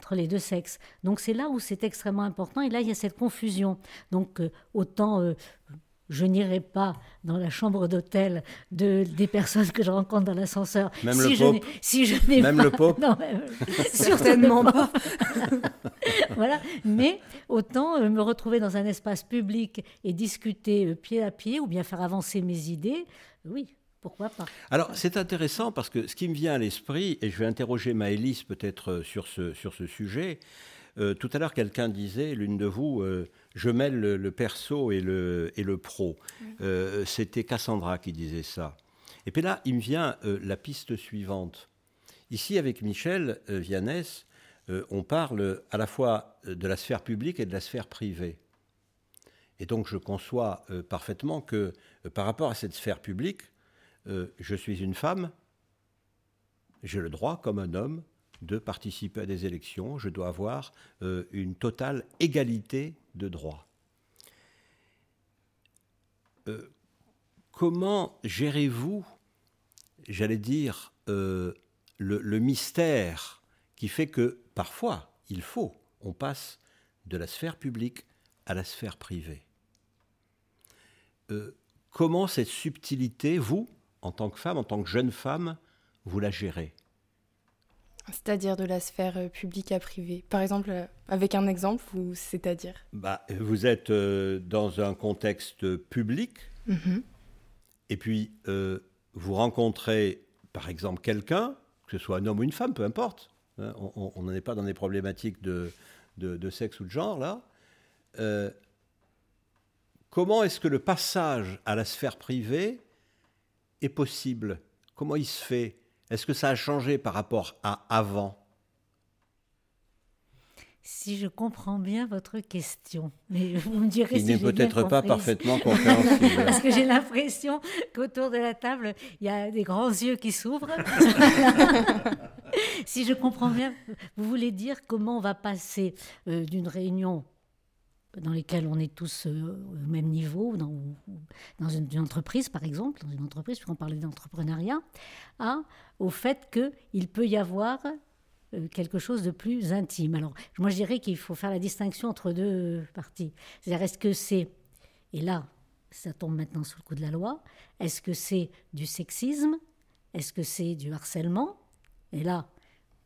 Speaker 4: entre les deux sexes. Donc c'est là où c'est extrêmement important et là il y a cette confusion. Donc euh, autant euh, je n'irai pas dans la chambre d'hôtel de, des personnes que je rencontre dans l'ascenseur.
Speaker 1: Même si le je
Speaker 4: Si je n'ai
Speaker 1: même le pop
Speaker 4: Non, certainement pas. voilà. Mais autant euh, me retrouver dans un espace public et discuter pied à pied ou bien faire avancer mes idées, oui, pourquoi pas?
Speaker 1: Alors, c'est intéressant parce que ce qui me vient à l'esprit, et je vais interroger Maëlys peut-être euh, sur ce, sur ce sujet, euh, tout à l'heure, quelqu'un disait, l'une de vous, euh, je mêle le, perso et le, et le pro. C'était Cassandra qui disait ça. Et puis là, il me vient la piste suivante. Ici, avec Michel Viannès, on parle à la fois de la sphère publique et de la sphère privée. Et donc, je conçois parfaitement que par rapport à cette sphère publique, euh, je suis une femme, j'ai le droit, comme un homme, de participer à des élections, je dois avoir euh, une totale égalité de droits. Euh, comment gérez-vous, j'allais dire, le, le, mystère qui fait que parfois, il faut, on passe de la sphère publique à la sphère privée? Comment cette subtilité, vous, en tant que femme, en tant que jeune femme, vous la gérez
Speaker 7: c'est-à-dire de la sphère euh, publique à privée. Par exemple, euh, avec un exemple, ou c'est-à-dire
Speaker 1: bah, Vous êtes euh, dans un contexte public, mhm. et puis vous rencontrez, par exemple, quelqu'un, que ce soit un homme ou une femme, peu importe. Hein, on n'en est pas dans des problématiques de, de, sexe ou de genre, là. comment est-ce que le passage à la sphère privée est possible? Comment il se fait? Est-ce que ça a changé par rapport à avant?
Speaker 4: Si je comprends bien votre question, mais vous me direz
Speaker 1: Il n'est peut-être pas parfaitement compréhensible.
Speaker 4: Parce que j'ai l'impression qu'autour de la table, il y a des grands yeux qui s'ouvrent. si je comprends bien, vous voulez dire comment on va passer euh, d'une réunion dans lesquels on est tous euh, au même niveau, dans, une, entreprise par exemple, dans une entreprise, puisqu'on parlait d'entrepreneuriat, au fait qu'il peut y avoir euh, quelque chose de plus intime. Alors, moi je dirais qu'il faut faire la distinction entre deux parties. C'est-à-dire, est-ce que c'est, et là, ça tombe maintenant sous le coup de la loi, est-ce que c'est du sexisme Est-ce que c'est du harcèlement Et là,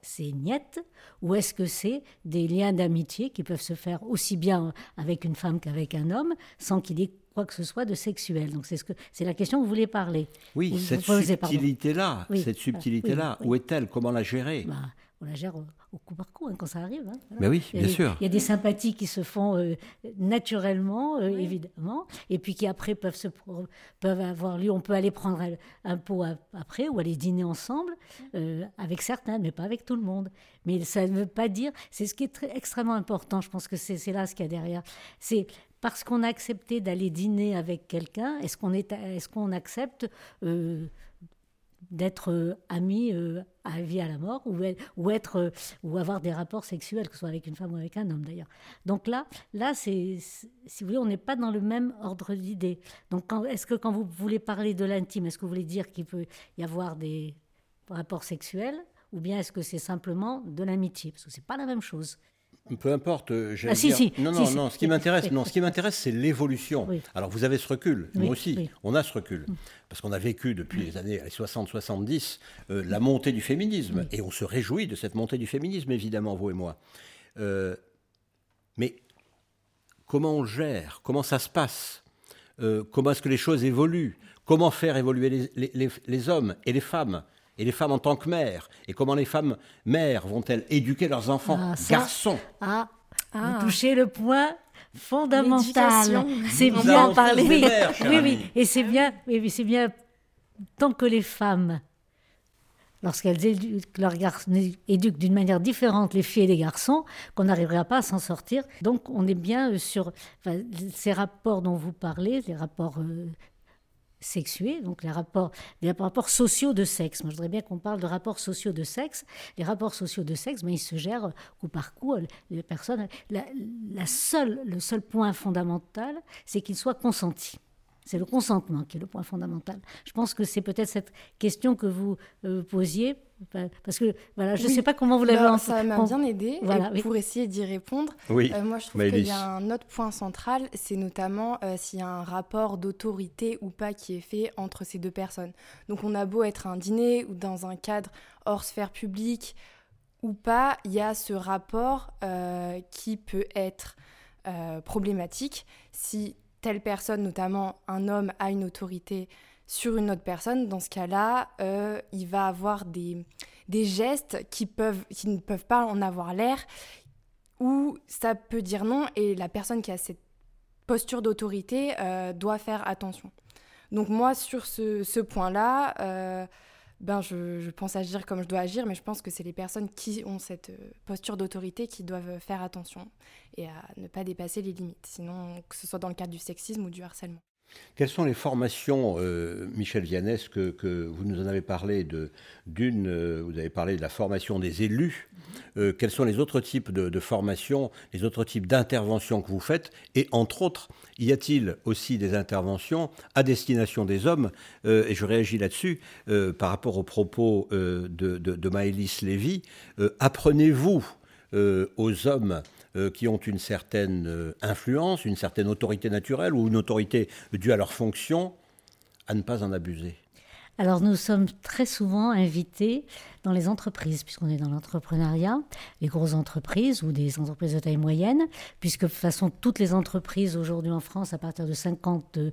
Speaker 4: c'est niette Ou est-ce que c'est des liens d'amitié qui peuvent se faire aussi bien avec une femme qu'avec un homme sans qu'il ait quoi que ce soit de sexuel? Donc c'est ce que c'est la question que vous voulez parler.
Speaker 1: Oui, cette subtilité-là, cette subtilité-là, où est-elle? Comment la gérer?
Speaker 4: Bah, on la gère au, coup par coup hein, quand ça arrive. Hein,
Speaker 1: Mais oui, bien sûr.
Speaker 4: Il y a des sympathies qui se font euh, naturellement, euh, évidemment, et puis qui après peuvent, se, peuvent avoir lieu. On peut aller prendre un pot après ou aller dîner ensemble euh, avec certains, mais pas avec tout le monde. Mais ça ne veut pas dire. C'est ce qui est très, extrêmement important. Je pense que c'est là ce qu'il y a derrière. C'est parce qu'on a accepté d'aller dîner avec quelqu'un, est-ce qu'on est, est qu'on accepte euh, ami euh, à vie à la mort ou, ou être euh, ou avoir des rapports sexuels que ce soit avec une femme ou avec un homme d'ailleurs. Donc là là c'est si vous voulez on n'est pas dans le même ordre d'idées. Donc est-ce que quand vous voulez parler de l'intime est-ce que vous voulez dire qu'il peut y avoir des rapports sexuels ou bien est-ce que c'est simplement de l'amitié? Parce que c'est pas la même chose
Speaker 1: peu importe. Euh,
Speaker 4: ah, si, si,
Speaker 1: non, non, non. Ce qui m'intéresse, non. Ce qui m'intéresse, c'est l'évolution. Alors, vous avez ce recul. Nous aussi, on a ce recul, mm. parce qu'on a vécu depuis les années 60-70 euh, la montée du féminisme, et on se réjouit de cette montée du féminisme, évidemment, vous et moi. Euh, mais comment on gère? Comment ça se passe? Comment est-ce que les choses évoluent? Comment faire évoluer les hommes et les femmes? Et les femmes en tant que mères Et comment les femmes mères vont-elles éduquer leurs enfants ah, garçons
Speaker 4: Ah, ah. vous touchez le point fondamental. C'est bien parler. Oui, oui, oui, et c'est bien, oui, c'est bien tant que les femmes, lorsqu'elles éduquent leurs garçons, éduquent d'une manière différente les filles et les garçons, qu'on n'arrivera pas à s'en sortir. Donc, on est bien sur ces rapports dont vous parlez, les rapports euh, sexués, donc les rapports, les rapports sociaux de sexe. Moi, je voudrais bien qu'on parle de rapports sociaux de sexe. Les rapports sociaux de sexe, ben, ils se gèrent coup par coup. Les personnes, la seule, le seul point fondamental, c'est qu'ils soient consentis. C'est le consentement qui est le point fondamental. Je pense que c'est peut-être cette question que vous euh, posiez, parce que voilà, je ne sais pas comment vous l'avez
Speaker 7: bah, Ça m'a bien aidé voilà, pour essayer d'y répondre.
Speaker 1: Oui.
Speaker 7: Euh, moi, je trouve qu'il y a un autre point central, c'est notamment euh, s'il y a un rapport d'autorité ou pas qui est fait entre ces deux personnes. Donc, on a beau être à un dîner ou dans un cadre hors sphère publique ou pas, il y a ce rapport qui peut être problématique si telle personne, notamment un homme, a une autorité sur une autre personne, dans ce cas-là, euh, il va avoir des, des gestes qui, peuvent, qui ne peuvent pas en avoir l'air, ou ça peut dire non, et la personne qui a cette posture d'autorité euh, doit faire attention. Donc moi, sur ce, ce point-là, euh, ben je, pense agir comme je dois agir, mais je pense que c'est les personnes qui ont cette euh, posture d'autorité qui doivent faire attention et à ne pas dépasser les limites, sinon que ce soit dans le cadre du sexisme ou du harcèlement.
Speaker 1: Quelles sont les formations, euh, Michel Viannès, que, vous nous en avez parlé d'une, euh, vous avez parlé de la formation des élus. Euh, quels sont les autres types de, formations, les autres types d'interventions que vous faites Et entre autres, y a-t-il aussi des interventions à destination des hommes Et je réagis là-dessus par rapport aux propos de, de, de Lévy. Apprenez-vous aux hommes euh, qui ont une certaine euh, influence, une certaine autorité naturelle ou une autorité due à leur fonction, à ne pas en abuser?
Speaker 4: Alors nous sommes très souvent invités dans les entreprises, puisqu'on est dans l'entrepreneuriat, les grosses entreprises ou des entreprises de taille moyenne, puisque de toute façon toutes les entreprises aujourd'hui en France, à partir de 50 euh,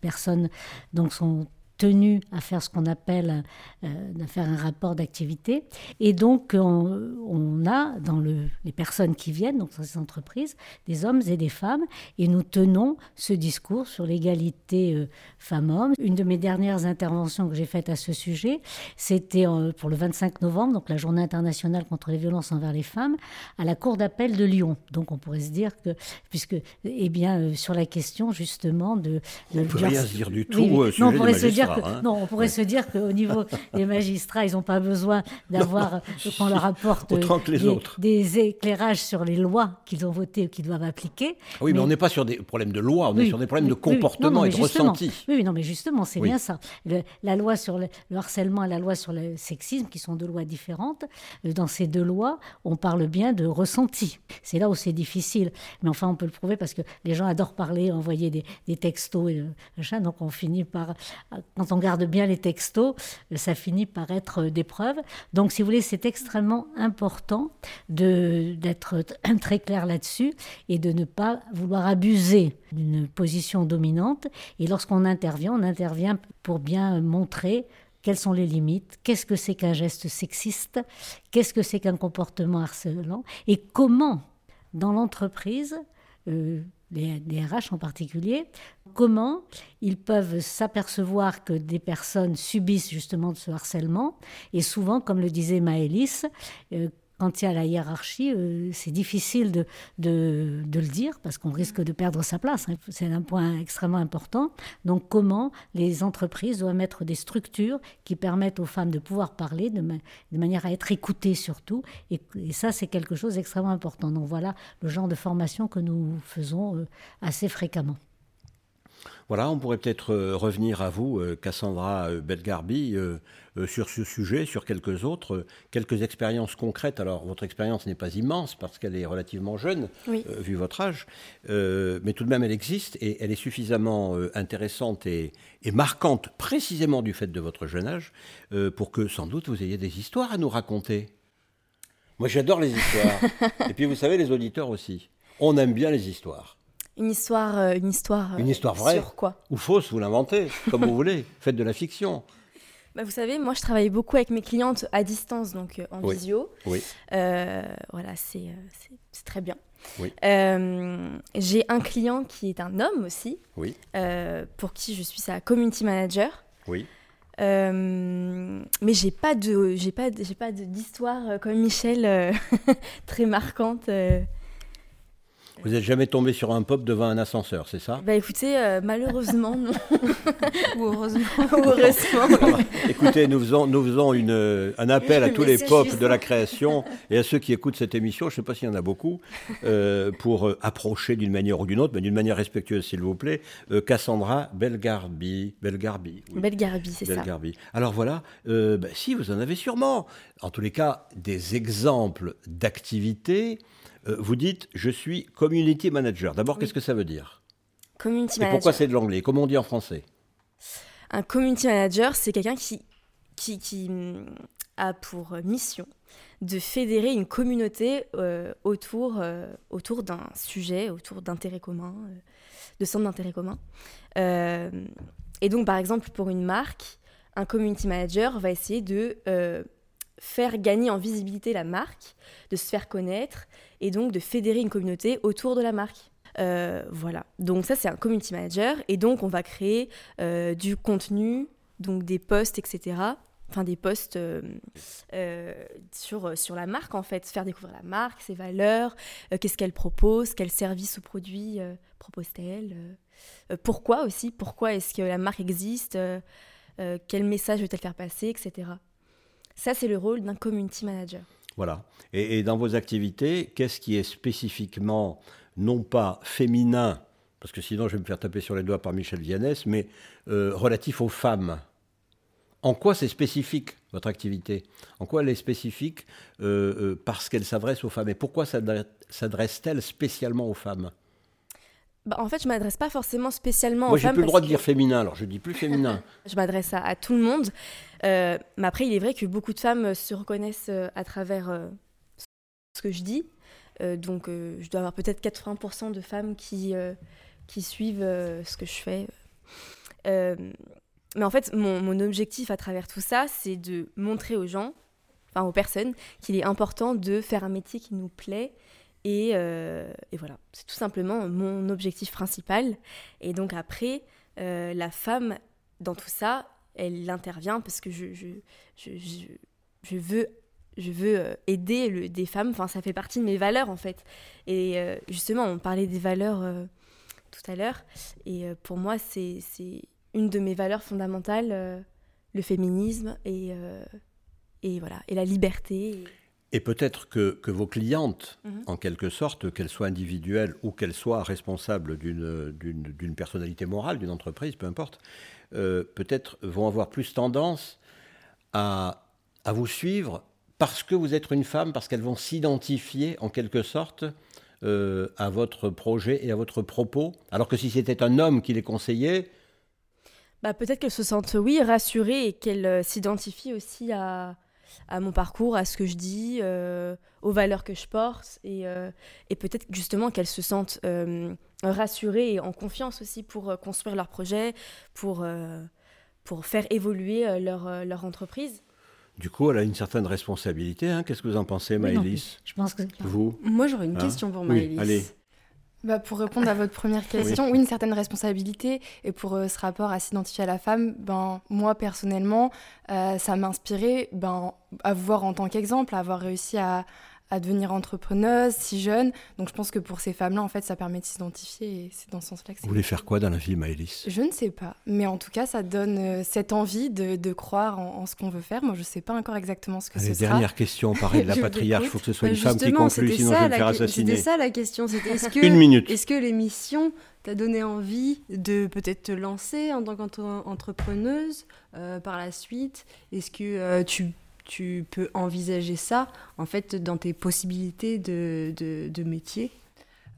Speaker 4: personnes, donc sont tenu à faire ce qu'on appelle euh, faire un rapport d'activité. Et donc, on, a dans le, les personnes qui viennent, donc dans ces entreprises, des hommes et des femmes, et nous tenons ce discours sur l'égalité euh, femmes-hommes. Une de mes dernières interventions que j'ai faites à ce sujet, c'était pour le 25 novembre, donc la journée internationale contre les violences envers les femmes, à la Cour d'appel de Lyon. Donc, on pourrait se dire que, puisque, eh bien, euh, sur la question justement de...
Speaker 1: on ne peut rien se dire du tout. non, on pourrait se dire
Speaker 4: Hein. non, on pourrait se dire qu'au niveau des magistrats, ils n'ont pas besoin d'avoir, qu'on leur apporte des, éclairages sur les lois qu'ils ont votées ou qu'ils doivent appliquer.
Speaker 1: Oui, mais, on n'est pas sur des problèmes de loi, on est sur des problèmes de comportement et de ressenti.
Speaker 4: Oui, non, mais justement, c'est bien ça. la loi sur le, harcèlement et la loi sur le sexisme, qui sont deux lois différentes, euh, dans ces deux lois, on parle bien de ressenti. C'est là où c'est difficile. Mais enfin, on peut le prouver parce que les gens adorent parler, envoyer des, des textos et machin, donc on finit par, on garde bien les textos, ça finit par être des preuves. Donc, si vous voulez, c'est extrêmement important d'être très clair là-dessus et de ne pas vouloir abuser d'une position dominante. Et lorsqu'on intervient, on intervient pour bien montrer quelles sont les limites, qu'est-ce que c'est qu'un geste sexiste, qu'est-ce que c'est qu'un comportement harcelant, et comment, dans l'entreprise, euh, les, RH en particulier, comment ils peuvent s'apercevoir que des personnes subissent justement de ce harcèlement. Et souvent, comme le disait Maëlys, euh, quand il y a la hiérarchie, euh, c'est difficile de, de, le dire parce qu'on risque de perdre sa place. Hein. C'est un point extrêmement important. Donc comment les entreprises doivent mettre des structures qui permettent aux femmes de pouvoir parler de, de manière à être écoutées surtout. Et, ça, c'est quelque chose d'extrêmement important. Donc voilà le genre de formation que nous faisons euh, assez fréquemment.
Speaker 1: Voilà, on pourrait peut-être euh, revenir à vous, euh, Cassandra euh, Belgarbi, sur ce sujet, sur quelques autres, quelques expériences concrètes. Alors, votre expérience n'est pas immense parce qu'elle est relativement jeune, vu votre âge, mais tout de même, elle existe et elle est suffisamment intéressante et, marquante, précisément du fait de votre jeune âge, pour que sans doute vous ayez des histoires à nous raconter. Moi, j'adore les histoires. et puis, vous savez, les auditeurs aussi. On aime bien les histoires.
Speaker 2: Une histoire, euh, une histoire.
Speaker 1: Euh, une histoire vraie.
Speaker 2: Sur quoi
Speaker 1: Ou fausse, vous l'inventez, comme vous voulez. Faites de la fiction.
Speaker 2: Bah, vous savez, moi, je travaille beaucoup avec mes clientes à distance, donc euh, en visio.
Speaker 1: Oui.
Speaker 2: voilà, c'est très bien. Oui. J'ai un client qui est un homme aussi.
Speaker 1: Oui.
Speaker 2: pour qui je suis sa community manager.
Speaker 1: Oui.
Speaker 2: mais j'ai pas de j'ai pas j'ai pas d'histoire comme Michel très marquante
Speaker 1: Vous n'êtes jamais tombé sur un pop devant un ascenseur, c'est ça?
Speaker 2: Bah écoutez, euh, malheureusement, non.
Speaker 3: Ou heureusement.
Speaker 2: heureusement.
Speaker 1: Écoutez, nous faisons, nous faisons une, un appel à tous les pop de la création et à ceux qui écoutent cette émission, je ne sais pas s'il y en a beaucoup, euh, pour euh, approcher d'une manière ou d'une autre, mais d'une manière respectueuse, s'il vous plaît, euh, Cassandra Belgarbi. Belgarbi. oui.
Speaker 2: Belgarbi, c'est ça.
Speaker 1: Belgarbi. Alors voilà, euh, bah, si vous en avez sûrement. En tous les cas, des exemples d'activités. Euh, vous dites, je suis community manager. D'abord, qu'est-ce que ça veut dire?
Speaker 2: Community
Speaker 1: Et
Speaker 2: manager.
Speaker 1: pourquoi c'est de l'anglais? Comment on dit en français?
Speaker 2: Un community manager, c'est quelqu'un qui, qui, qui, hum, a pour mission de fédérer une communauté euh, autour, euh, autour d'un sujet, autour d'intérêts communs, de centres d'intérêt commun. Et donc, par exemple, pour une marque, un community manager va essayer de faire gagner en visibilité la marque, de se faire connaître et donc de fédérer une communauté autour de la marque. Euh, voilà, donc ça c'est un community manager et donc on va créer euh, du contenu, donc des posts, etc. Enfin des posts euh, sur, sur la marque en fait, faire découvrir la marque, ses valeurs, qu'est-ce qu'elle propose, quels services ou produits euh, propose-t-elle, pourquoi aussi, pourquoi est-ce que la marque existe, quel message veut-elle faire passer, etc. Ça c'est le rôle d'un community manager.
Speaker 1: Voilà. Et, et dans vos activités, qu'est-ce qui est spécifiquement, non pas féminin, parce que sinon je vais me faire taper sur les doigts par Michel Vianès, mais euh, relatif aux femmes? En quoi c'est spécifique, votre activité? En quoi elle est spécifique euh, euh, parce qu'elle s'adresse aux femmes? Et pourquoi s'adresse- s'adresse-t-elle spécialement aux femmes?
Speaker 2: Bah, en fait, je m'adresse pas forcément spécialement
Speaker 1: Moi,
Speaker 2: aux
Speaker 1: j'ai
Speaker 2: femmes.
Speaker 1: plus le droit de dire féminin, alors je dis plus féminin.
Speaker 2: Je m'adresse à, à tout le monde. Euh, mais après, il est vrai que beaucoup de femmes euh, se reconnaissent euh, à travers ce que je dis. Donc, je dois avoir peut-être 80% de femmes qui, qui suivent ce que je fais. Mais en fait, mon, objectif à travers tout ça, c'est de montrer aux gens, enfin aux personnes, qu'il est important de faire un métier qui nous plaît. Et, et voilà, c'est tout simplement mon objectif principal. Et donc après, la femme, dans tout ça, elle intervient parce que je, je, je, je, je veux, je veux euh, aider le- des femmes. Enfin, ça fait partie de mes valeurs, en fait. Et euh, justement, on parlait des valeurs euh, tout à l'heure. Et euh, pour moi, c'est une de mes valeurs fondamentales, le féminisme et, et, voilà, et la liberté.
Speaker 1: Et peut-être que, que vos clientes,
Speaker 2: Mhm.
Speaker 1: en quelque sorte, qu'elles soient individuelles ou qu'elles soient responsables d'une personnalité morale, d'une entreprise, peu importe, euh, peut-être vont avoir plus tendance à, à vous suivre parce que vous êtes une femme, parce qu'elles vont s'identifier en quelque sorte euh, à votre projet et à votre propos, alors que si c'était un homme qui les conseillait,
Speaker 2: Bah, peut-être qu'elles se sentent, oui, rassurées et qu'elles euh, s'identifient aussi à, à mon parcours, à ce que je dis, euh, aux valeurs que je porte. Et, euh, et peut-être justement qu'elles se sentent euh, rassurées et en confiance aussi pour euh, construire leur projet, pour, euh, pour faire évoluer euh, leur, euh, leur entreprise.
Speaker 1: du coup, elle a une certaine responsabilité. hein. Qu'est-ce que vous en pensez,
Speaker 4: Oui, non,
Speaker 1: Maëlys?
Speaker 4: Je pense que
Speaker 1: Vous?
Speaker 3: Moi, j'aurais une
Speaker 1: Hein?
Speaker 3: question pour
Speaker 1: Oui,
Speaker 3: Maëlys.
Speaker 1: allez.
Speaker 7: Bah, pour répondre à votre première question, oui, une certaine responsabilité. Et pour euh, ce rapport à s'identifier à la femme, ben, moi, personnellement, euh, ça m'a inspiré ben, à vous voir en tant qu'exemple, à avoir réussi à, à devenir entrepreneuse si jeune. Donc je pense que pour ces femmes-là, en fait, ça permet de s'identifier et c'est dans ce sens-là que.
Speaker 1: Vous voulez faire quoi dans la vie, Maëlys?
Speaker 7: Je ne sais pas, mais en tout cas, ça donne euh, cette envie de, de croire en, en ce qu'on veut faire. Moi, je ne sais pas encore exactement ce que
Speaker 1: Allez,
Speaker 7: ce sera.
Speaker 1: dernière question, pareil, de la
Speaker 3: Je
Speaker 1: patriarche, il faut que ce soit
Speaker 3: Bah,
Speaker 1: une femme qui conclue, sinon je
Speaker 3: ça
Speaker 1: vais me faire assassiner.
Speaker 3: C'était ça la question, c'était est-ce que,
Speaker 1: Une minute.
Speaker 3: est-ce que l'émission t'a donné envie de peut-être te lancer en tant qu'entrepreneuse euh, par la suite? Est-ce que euh, tu, tu peux envisager ça, en fait, dans tes possibilités de, de, métier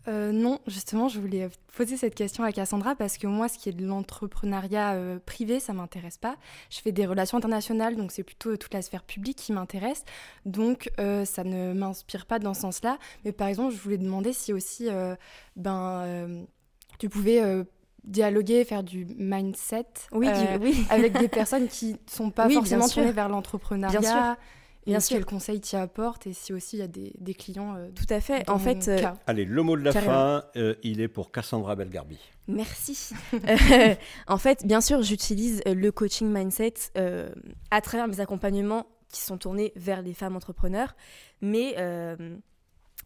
Speaker 7: Euh, non, justement, je voulais poser cette question à Cassandra parce que moi, ce qui est de l'entrepreneuriat euh, privé, ça m'intéresse pas. Je fais des relations internationales, donc c'est plutôt toute la sphère publique qui m'intéresse. Donc, euh, ça ne m'inspire pas dans ce sens-là. Mais par exemple, je voulais demander si aussi, ben, tu pouvais dialoguer, faire du mindset
Speaker 2: Oui,
Speaker 7: euh,
Speaker 2: du- oui.
Speaker 7: avec des personnes qui sont pas
Speaker 2: Oui,
Speaker 7: forcément tournées vers l'entrepreneuriat.
Speaker 2: Bien sûr.
Speaker 7: Et
Speaker 2: Bien
Speaker 7: quels
Speaker 2: sûr.
Speaker 7: conseils tu apportes et si aussi il y a des, des clients euh,
Speaker 2: Tout à fait. En fait, euh.
Speaker 1: Allez, le mot de la
Speaker 2: Carrément.
Speaker 1: fin, euh, il est pour Cassandra Belgarbi.
Speaker 2: Merci. En fait, bien sûr, j'utilise le coaching mindset euh, à travers mes accompagnements qui sont tournés vers les femmes entrepreneurs, mais euh,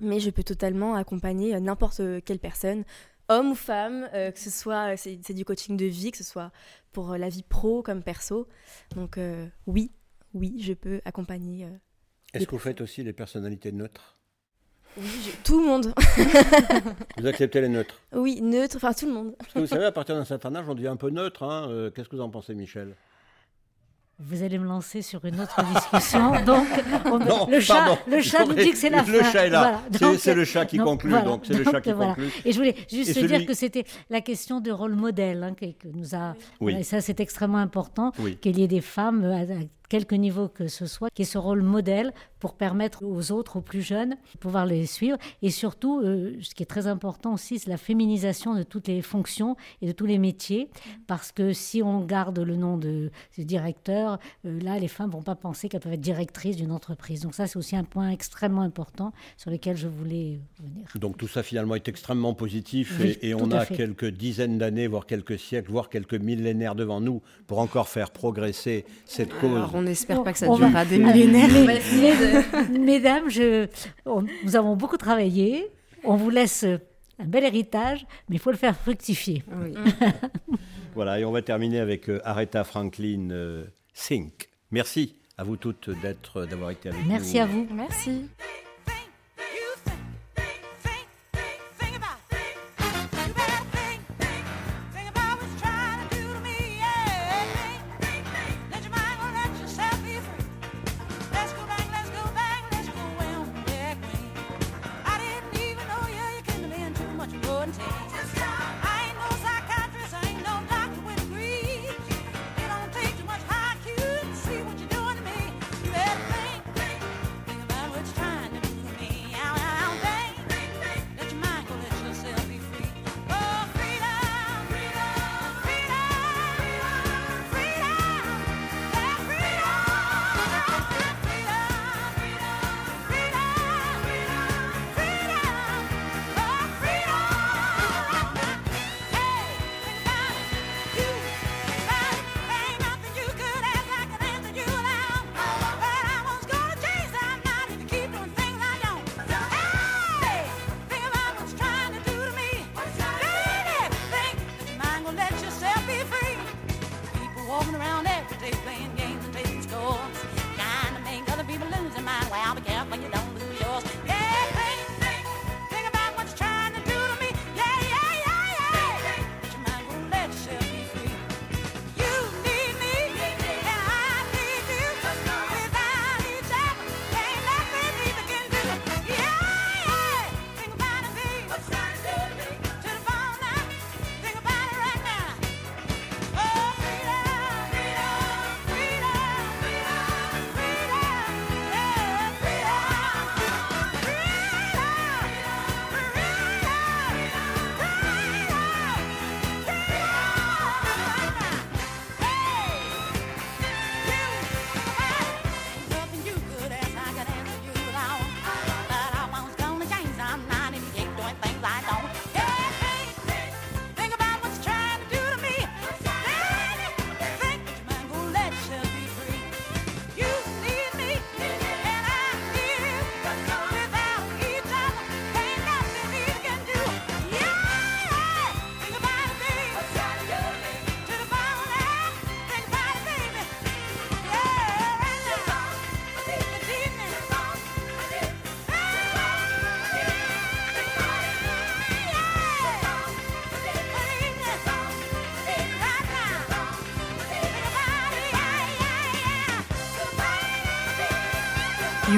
Speaker 8: mais je peux totalement accompagner n'importe quelle personne, homme ou femme, que ce soit, c'est du coaching de vie, que ce soit pour la vie pro comme perso. Donc oui, oui, je peux accompagner.
Speaker 1: Est-ce que vous faites aussi les personnalités neutres?
Speaker 8: Oui, tout le monde.
Speaker 1: vous acceptez les neutres?
Speaker 8: Oui, neutres, enfin tout le monde.
Speaker 1: Parce que vous savez, à partir d'un certain âge, on devient un peu neutre. Hein. Euh, qu'est-ce que vous en pensez, Michel?
Speaker 4: Vous allez me lancer sur une autre discussion. Donc, le chat, le chat nous dit que c'est la
Speaker 1: fin. Le chat est là. c'est le chat qui conclut. donc, c'est le chat qui conclut.
Speaker 4: Et je voulais juste dire que c'était la question de rôle modèle hein, que, nous a. Oui. Et ça, c'est extrêmement important qu'il y ait des femmes quelque niveau que ce soit, qui est ce rôle modèle pour permettre aux autres, aux plus jeunes, de pouvoir les suivre. Et surtout, euh, ce qui est très important aussi, c'est la féminisation de toutes les fonctions et de tous les métiers. Parce que si on garde le nom de, directeur, euh, là, les femmes ne vont pas penser qu'elles peuvent être directrices d'une entreprise. Donc ça, c'est aussi un point extrêmement important sur lequel je voulais venir.
Speaker 1: Donc tout ça, finalement, est extrêmement positif. et, on a quelques dizaines d'années, voire quelques siècles, voire quelques millénaires devant nous pour encore faire progresser cette cause
Speaker 3: on n'espère pas que ça durera des millénaires.
Speaker 4: mesdames, je, nous avons beaucoup travaillé. On vous laisse un bel héritage, mais il faut le faire fructifier.
Speaker 1: voilà, et on va terminer avec euh, Aretha Franklin euh, Sink. Merci à vous toutes d'être, d'avoir été avec
Speaker 4: nous. Merci à vous.
Speaker 8: Merci.